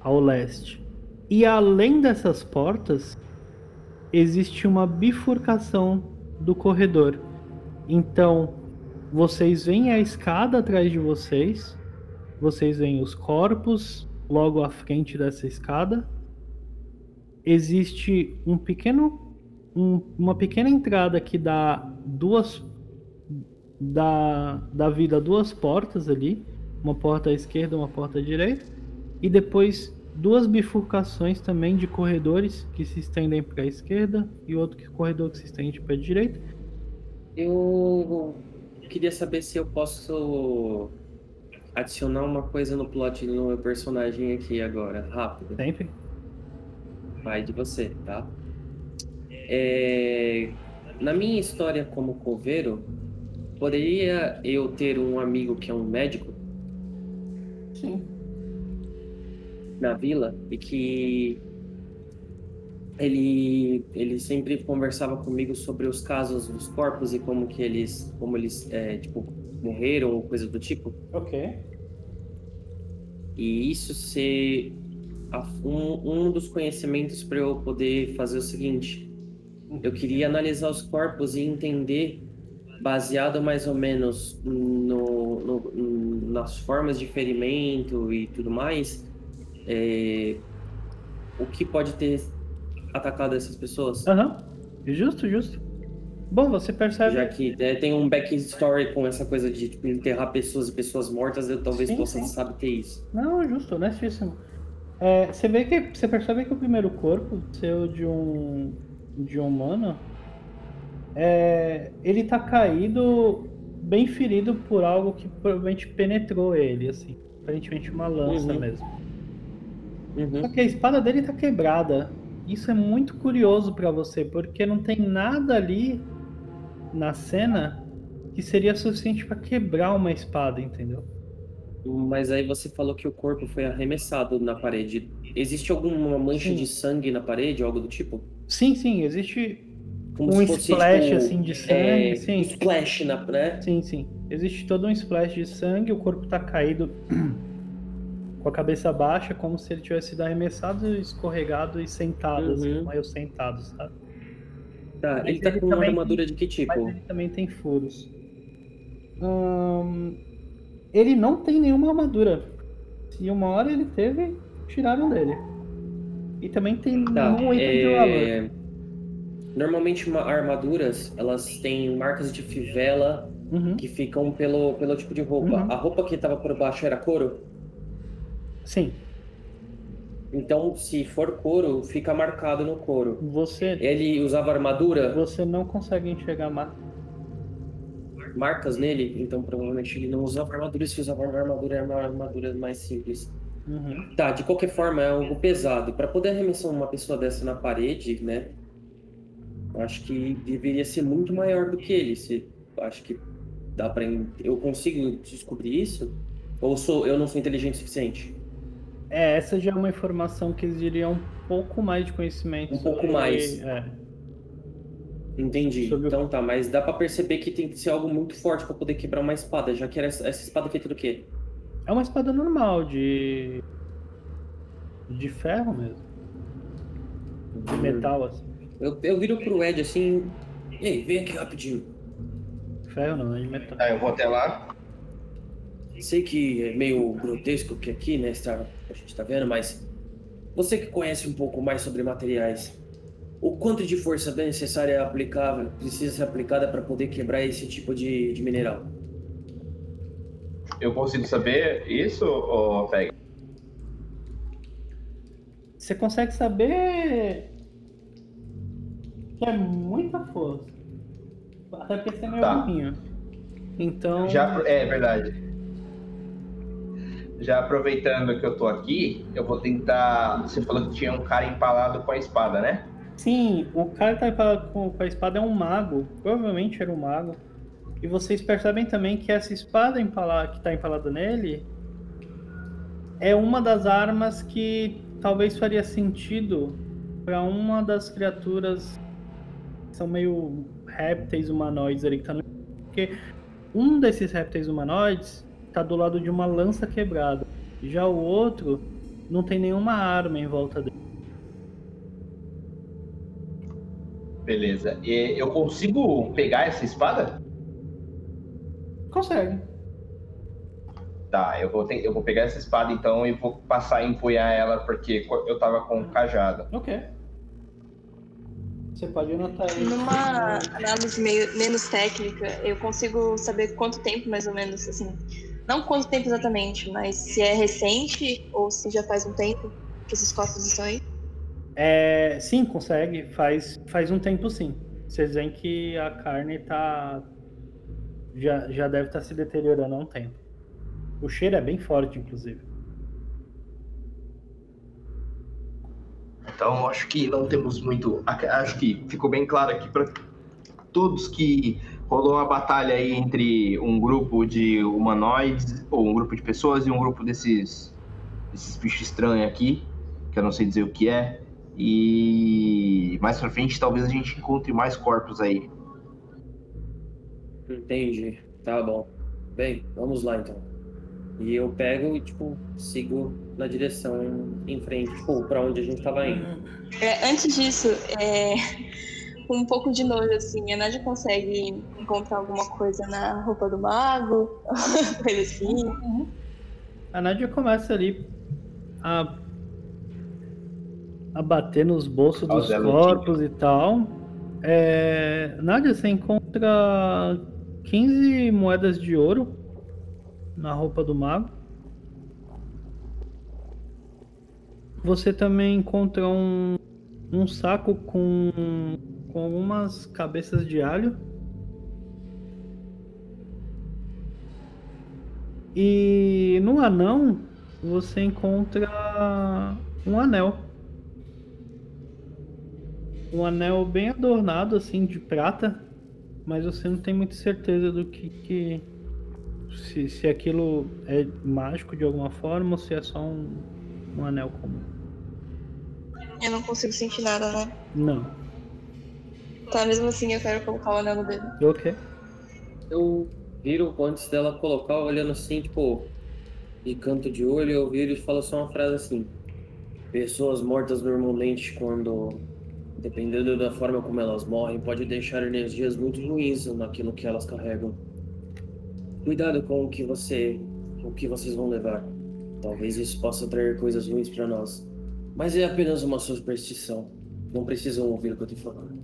ao leste. E além dessas portas, existe uma bifurcação do corredor. Então, vocês veem a escada atrás de vocês, vocês veem os corpos logo à frente dessa escada. Existe um pequeno um, uma pequena entrada que dá duas da, da vida duas portas ali, uma porta à esquerda, uma porta à direita, e depois duas bifurcações também de corredores que se estendem para a esquerda e outro corredor que se estende para a direita. Eu queria saber se eu posso adicionar uma coisa no plot do meu personagem aqui agora, rápido. Sempre. Vai de você, tá? É, na minha história como coveiro, poderia eu ter um amigo que é um médico? Sim. Na vila e que ele ele sempre conversava comigo sobre os casos dos corpos e como que eles como eles é, tipo morreram ou coisa do tipo. Ok. E isso ser um, um dos conhecimentos para eu poder fazer o seguinte eu queria analisar os corpos e entender, baseado mais ou menos no, no, nas formas de ferimento e tudo mais, é, o que pode ter atacado essas pessoas. Aham, uhum. justo, justo. Bom, você percebe. Já que é, tem um backstory com essa coisa de tipo, enterrar pessoas e pessoas mortas, eu talvez sim, possa sim. saber ter isso. Não, justo, honestíssimo. É, você vê que. Você percebe que o primeiro corpo seu de um de um humano, é, ele tá caído, bem ferido por algo que provavelmente penetrou ele, assim. Aparentemente uma lança uhum. mesmo. Uhum. Só que a espada dele tá quebrada. Isso é muito curioso para você, porque não tem nada ali na cena que seria suficiente para quebrar uma espada, entendeu? Mas aí você falou que o corpo foi arremessado na parede. Existe alguma mancha sim. de sangue na parede, algo do tipo? Sim, sim, existe Como um splash tipo, assim de sangue, é, sim. Um splash na, né? Sim, sim. Existe todo um splash de sangue, o corpo tá caído com a cabeça baixa, como se ele tivesse sido arremessado, escorregado e sentado, assim, uhum. assim, meio sentado, sabe? Tá, ele tá ele com uma armadura tem, de que tipo? Mas ele também tem furos. Hum, ele não tem nenhuma armadura. E uma hora ele teve, tiraram dele. E também tem tá, um item é... de valor. Normalmente armaduras, elas têm marcas de fivela uhum. que ficam pelo, pelo tipo de roupa. Uhum. A roupa que estava por baixo era couro? Sim. Então, se for couro, fica marcado no couro. Você. Ele usava armadura? Você não consegue enxergar marca. marcas nele, então provavelmente ele não usava armadura, se usava armadura, era uma armadura mais simples. Uhum. Tá, de qualquer forma é algo pesado. Para poder arremessar uma pessoa dessa na parede, né? Acho que deveria ser muito maior do que ele. Se, acho que dá para eu consigo descobrir isso? Ou sou eu não sou inteligente o suficiente? É, essa já é uma informação que exigiria um pouco mais de conhecimento. Um pouco mais. É. Entendi. Sobre o- Então tá, mas dá pra perceber que tem que ser algo muito forte pra poder quebrar uma espada, já que era essa essa espada é feita do quê? É uma espada normal, de. de ferro mesmo. De metal, assim. Eu, eu viro pro Ed assim. Ei, vem aqui rapidinho. Ferro não, é de metal. Tá, eu vou até lá. Sei que é meio grotesco que aqui, né, está, a gente tá vendo, mas você que conhece um pouco mais sobre materiais, o quanto de força necessária é aplicável, precisa ser aplicada para poder quebrar esse tipo de, de mineral? Eu consigo saber isso, ô Peg? Você consegue saber que é muita força. Até porque você é meio Tá. burrinho. Então. Já, é verdade. Já aproveitando que eu tô aqui, eu vou tentar. Você falou que tinha um cara empalado com a espada, né? Sim, o cara que tá empalado com, com a espada é um mago. Provavelmente era um mago. E vocês percebem também que essa espada empala- que tá empalada nele é uma das armas que talvez faria sentido para uma das criaturas são meio répteis humanoides ali que tá no... Porque um desses répteis humanoides tá do lado de uma lança quebrada. Já o outro não tem nenhuma arma em volta dele. Beleza. E eu consigo pegar essa espada? Consegue. Tá, eu vou, ter- eu vou pegar essa espada então e vou passar a empunhar ela porque eu tava com o cajado. Ok. Você pode anotar aí. Numa análise meio, menos técnica, eu consigo saber quanto tempo, mais ou menos, assim. Não quanto tempo exatamente, mas se é recente ou se já faz um tempo que esses corpos estão aí. É, sim, consegue. Faz, faz um tempo sim. Vocês veem que a carne tá. Já, já deve estar se deteriorando há um tempo. O cheiro é bem forte, inclusive. Então acho que não temos muito. Acho que ficou bem claro aqui para todos que rolou uma batalha aí entre um grupo de humanoides, ou um grupo de pessoas e um grupo desses, desses bichos estranhos aqui, que eu não sei dizer o que é. E mais pra frente talvez a gente encontre mais corpos aí. Entendi. Tá bom. Bem, vamos lá então. E eu pego e, tipo, sigo na direção em frente, tipo, pra onde a gente tava indo. É, antes disso, é, com um pouco de nojo, assim, a Nádia consegue encontrar alguma coisa na roupa do mago? Coisa assim. A Nádia começa ali a, a bater nos bolsos dos Zé corpos e tal. É, Nádia, você encontra 15 moedas de ouro na roupa do mago. Você também encontra um, um saco com, com algumas cabeças de alho. E no anão você encontra um anel. Um anel bem adornado, assim, de prata. Mas você não tem muita certeza do que. que se, se aquilo é mágico de alguma forma ou se é só um, um anel comum. Eu não consigo sentir nada, né? Não. Tá, mesmo assim eu quero colocar o anel no dedo. Ok. Eu viro antes dela colocar, olhando assim, tipo, de canto de olho, eu viro e falo só uma frase assim. Pessoas mortas normalmente, quando, dependendo da forma como elas morrem, pode deixar energias muito ruins naquilo que elas carregam. Cuidado com o que você, o que vocês vão levar. Talvez isso possa trazer coisas ruins para nós. Mas é apenas uma superstição. Não precisam ouvir o que eu tô falando.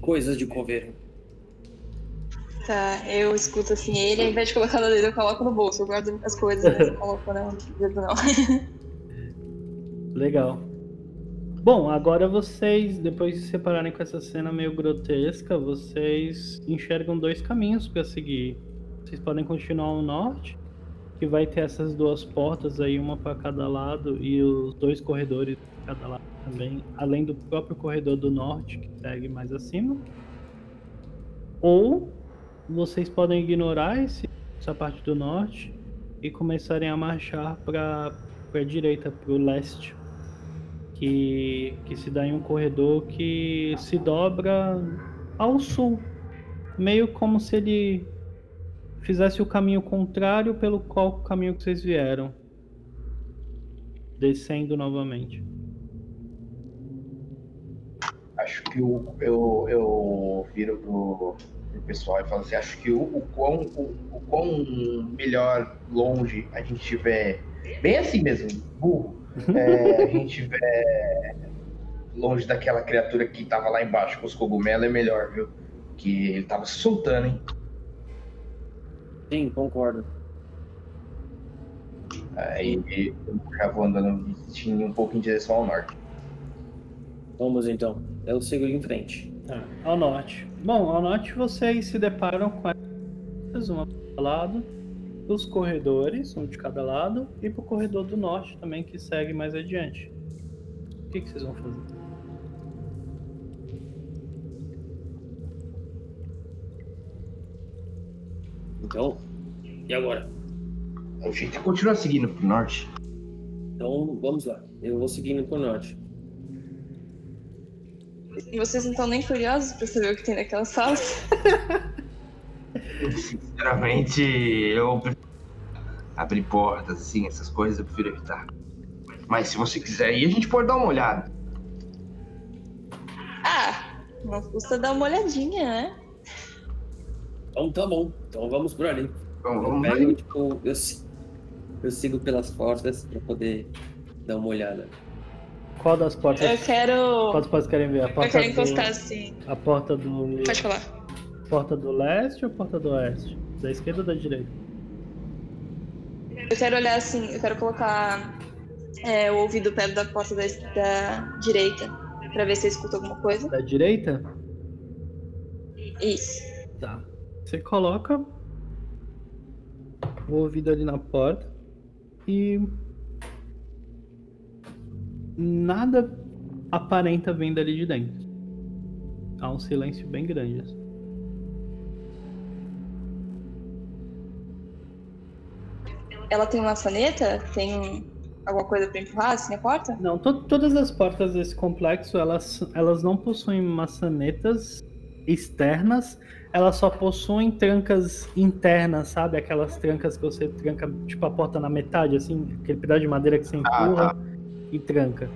Coisas de coveiro. Tá, eu escuto assim ele, ao invés de colocar no dedo, eu coloco no bolso. Eu guardo as coisas, mas não coloco no dedo, não. Legal. Bom, agora vocês, depois de se separarem com essa cena meio grotesca, vocês enxergam dois caminhos para seguir. Vocês podem continuar ao norte, que vai ter essas duas portas aí, uma para cada lado, e os dois corredores para cada lado também, além do próprio corredor do norte, que segue mais acima. Ou vocês podem ignorar esse, essa parte do norte e começarem a marchar para a direita, para o leste, que, que se dá em um corredor que se dobra ao sul, meio como se ele fizesse o caminho contrário pelo qual o caminho que vocês vieram, descendo novamente. Acho que o, eu, eu viro pro, pro pessoal e falo assim, acho que o, o, quão, o, o quão melhor longe a gente tiver, bem assim mesmo, burro, é, a gente tiver longe daquela criatura que tava lá embaixo com os cogumelos é melhor, viu? Que ele tava se soltando, hein? Sim, concordo. Aí eu já vou andando um pouco em direção ao norte. Vamos então. Eu sigo em frente. Tá, ao norte. Bom, ao norte vocês se deparam com essas, uma cada lado, os corredores, um de cada lado, e pro corredor do norte também, que segue mais adiante. O que, que vocês vão fazer? Então, e agora? A gente continua seguindo pro norte. Então, vamos lá. Eu vou seguindo pro norte. E vocês não estão nem curiosos pra saber o que tem naquela sala? Sinceramente, eu prefiro abrir portas, assim, essas coisas eu prefiro evitar. Mas se você quiser ir, a gente pode dar uma olhada. Ah, não custa dar uma olhadinha, né? Então tá bom. Então vamos por ali. Então, Eu vamos pego, lá. tipo, eu, eu sigo pelas portas pra poder dar uma olhada. Qual das portas? Eu quero. Qual das portas querem ver? A Eu porta quero do, encostar assim. A porta do. Pode falar. Porta do leste ou porta do oeste? Da esquerda ou da direita? Eu quero olhar assim, eu quero colocar é, o ouvido perto da porta da, da direita. Pra ver se eu escuto alguma coisa. Da direita? Isso. Você coloca o ouvido ali na porta e nada aparenta vir dali de dentro. Há um silêncio bem grande. assim. Ela tem maçaneta? Tem alguma coisa pra empurrar assim a porta? Não, to- todas as portas desse complexo elas, elas não possuem maçanetas externas, elas só possuem trancas internas, sabe? Aquelas trancas que você tranca, tipo a porta na metade, assim, aquele pedaço de madeira que você Ah, empurra e tranca.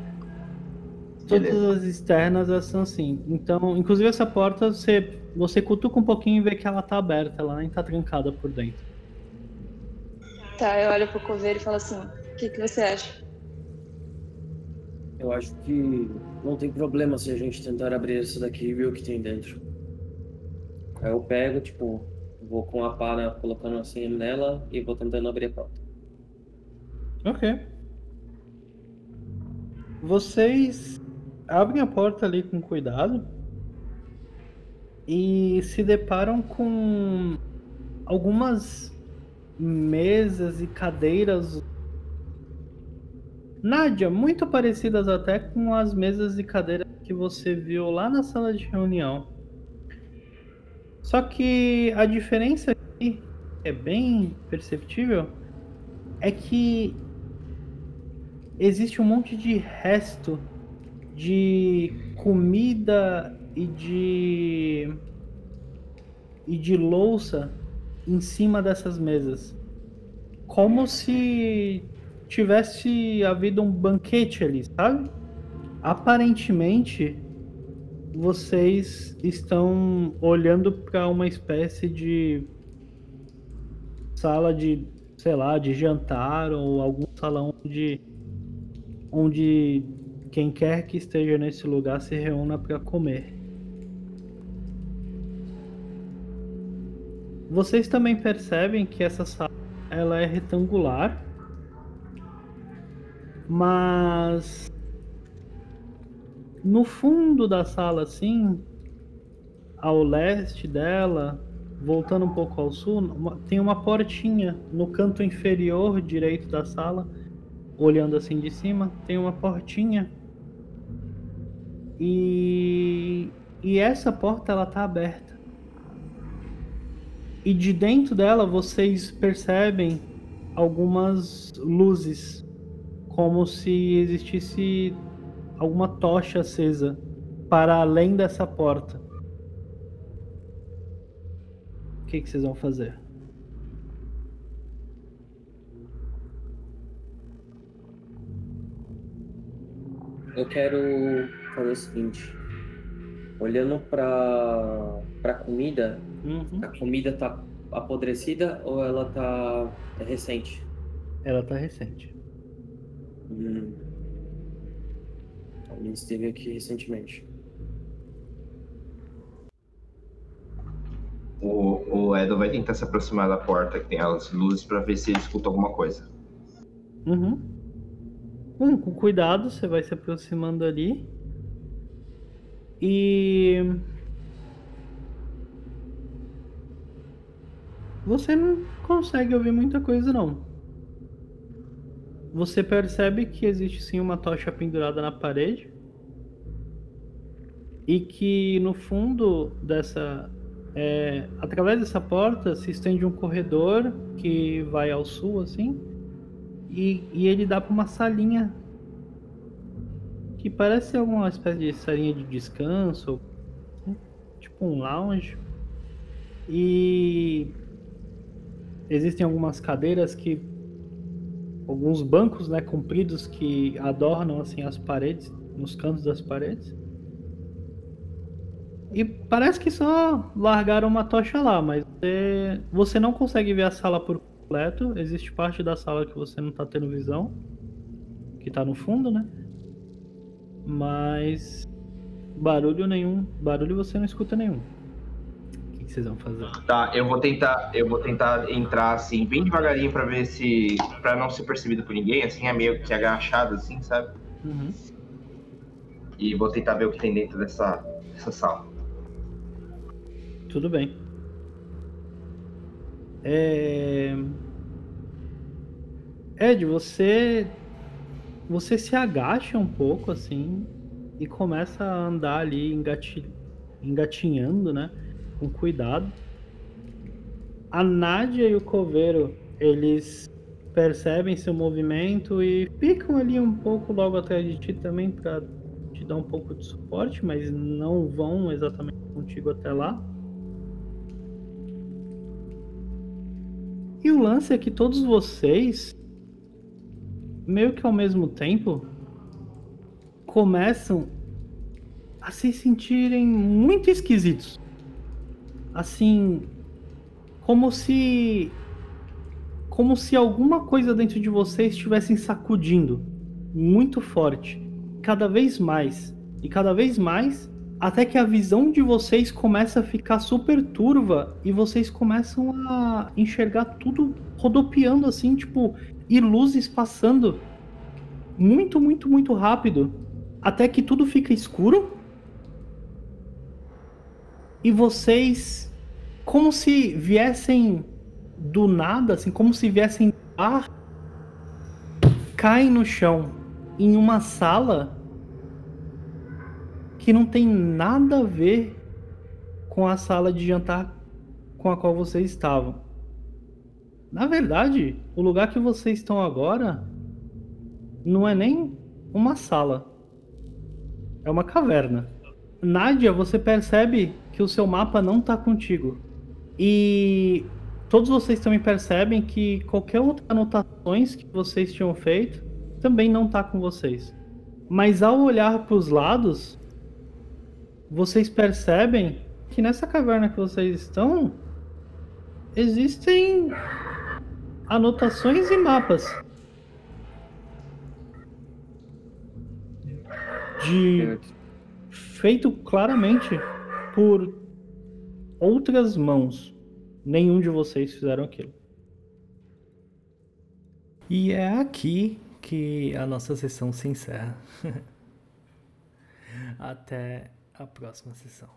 Todas Beleza. as externas elas são assim. Então, inclusive essa porta, você, você cutuca um pouquinho e vê que ela tá aberta, ela nem tá trancada por dentro. Tá, eu olho pro coveiro e falo assim: o que, que você acha? Eu acho que não tem problema se a gente tentar abrir essa daqui e ver o que tem dentro. Aí eu pego, tipo, vou com a pá né, colocando assim nela e vou tentando abrir a porta. Ok. Vocês abrem a porta ali com cuidado e se deparam com algumas mesas e cadeiras. Nádia, muito parecidas até com as mesas e cadeiras que você viu lá na sala de reunião. Só que a diferença aqui é bem perceptível é que existe um monte de resto de comida e de e de louça em cima dessas mesas. Como se tivesse havido um banquete ali, sabe? Aparentemente, vocês estão olhando para uma espécie de sala de, sei lá, de jantar ou algum salão onde onde quem quer que esteja nesse lugar se reúna para comer. Vocês também percebem que essa sala ela é retangular, mas no fundo da sala, assim, ao leste dela, voltando um pouco ao sul, tem uma portinha no canto inferior direito da sala, olhando assim de cima, tem uma portinha. E, e essa porta ela tá aberta. E de dentro dela vocês percebem algumas luzes, como se existisse alguma tocha acesa para além dessa porta. O que, que vocês vão fazer? Eu quero fazer o seguinte. Olhando pra, pra comida, Uhum. a comida tá apodrecida ou ela tá recente? Ela tá recente. Hum. Ele esteve aqui recentemente. O, o Edo vai tentar se aproximar da porta que tem as luzes pra ver se ele escuta alguma coisa. Uhum. Hum, com cuidado, você vai se aproximando ali. E. Você não consegue ouvir muita coisa, não. Você percebe que existe sim uma tocha pendurada na parede. E que no fundo dessa. é, através dessa porta se estende um corredor que vai ao sul, assim. E, e ele dá pra uma salinha que parece alguma espécie de salinha de descanso, tipo um lounge. E existem algumas cadeiras que alguns bancos, né, compridos que adornam assim as paredes, nos cantos das paredes. E parece que só largaram uma tocha lá, mas você, você não consegue ver a sala por completo. Existe parte da sala que você não tá tendo visão, que tá no fundo, né? Mas barulho nenhum, barulho você não escuta nenhum. Que, vocês vão fazer? Tá, eu vou tentar, eu vou tentar entrar assim, bem devagarinho pra ver se. pra não ser percebido por ninguém, assim, é meio que agachado, assim, sabe? Uhum. E vou tentar ver o que tem dentro dessa, dessa sala. Tudo bem. É... Ed, você você se agacha um pouco assim e começa a andar ali engati... engatinhando, né? Com cuidado. A Nádia e o Coveiro, eles percebem seu movimento e ficam ali um pouco logo atrás de ti também para te dar um pouco de suporte, mas não vão exatamente contigo até lá. E o lance é que todos vocês, meio que ao mesmo tempo, começam a se sentirem muito esquisitos. Assim, como se como se alguma coisa dentro de vocês estivessem sacudindo muito forte, cada vez mais e cada vez mais, até que a visão de vocês começa a ficar super turva e vocês começam a enxergar tudo rodopiando assim, tipo, e luzes passando muito, muito, muito rápido, até que tudo fica escuro. E vocês como se viessem do nada, assim, como se viessem ar, caem no chão em uma sala que não tem nada a ver com a sala de jantar com a qual vocês estavam. Na verdade, o lugar que vocês estão agora não é nem uma sala. É uma caverna. Nádia, você percebe que o seu mapa não tá contigo. E todos vocês também percebem que qualquer outra anotações que vocês tinham feito também não tá com vocês. Mas ao olhar para os lados, vocês percebem que nessa caverna que vocês estão existem anotações e mapas de feito claramente por outras mãos. Nenhum de vocês fizeram aquilo. E é aqui que a nossa sessão se encerra. Até a próxima sessão.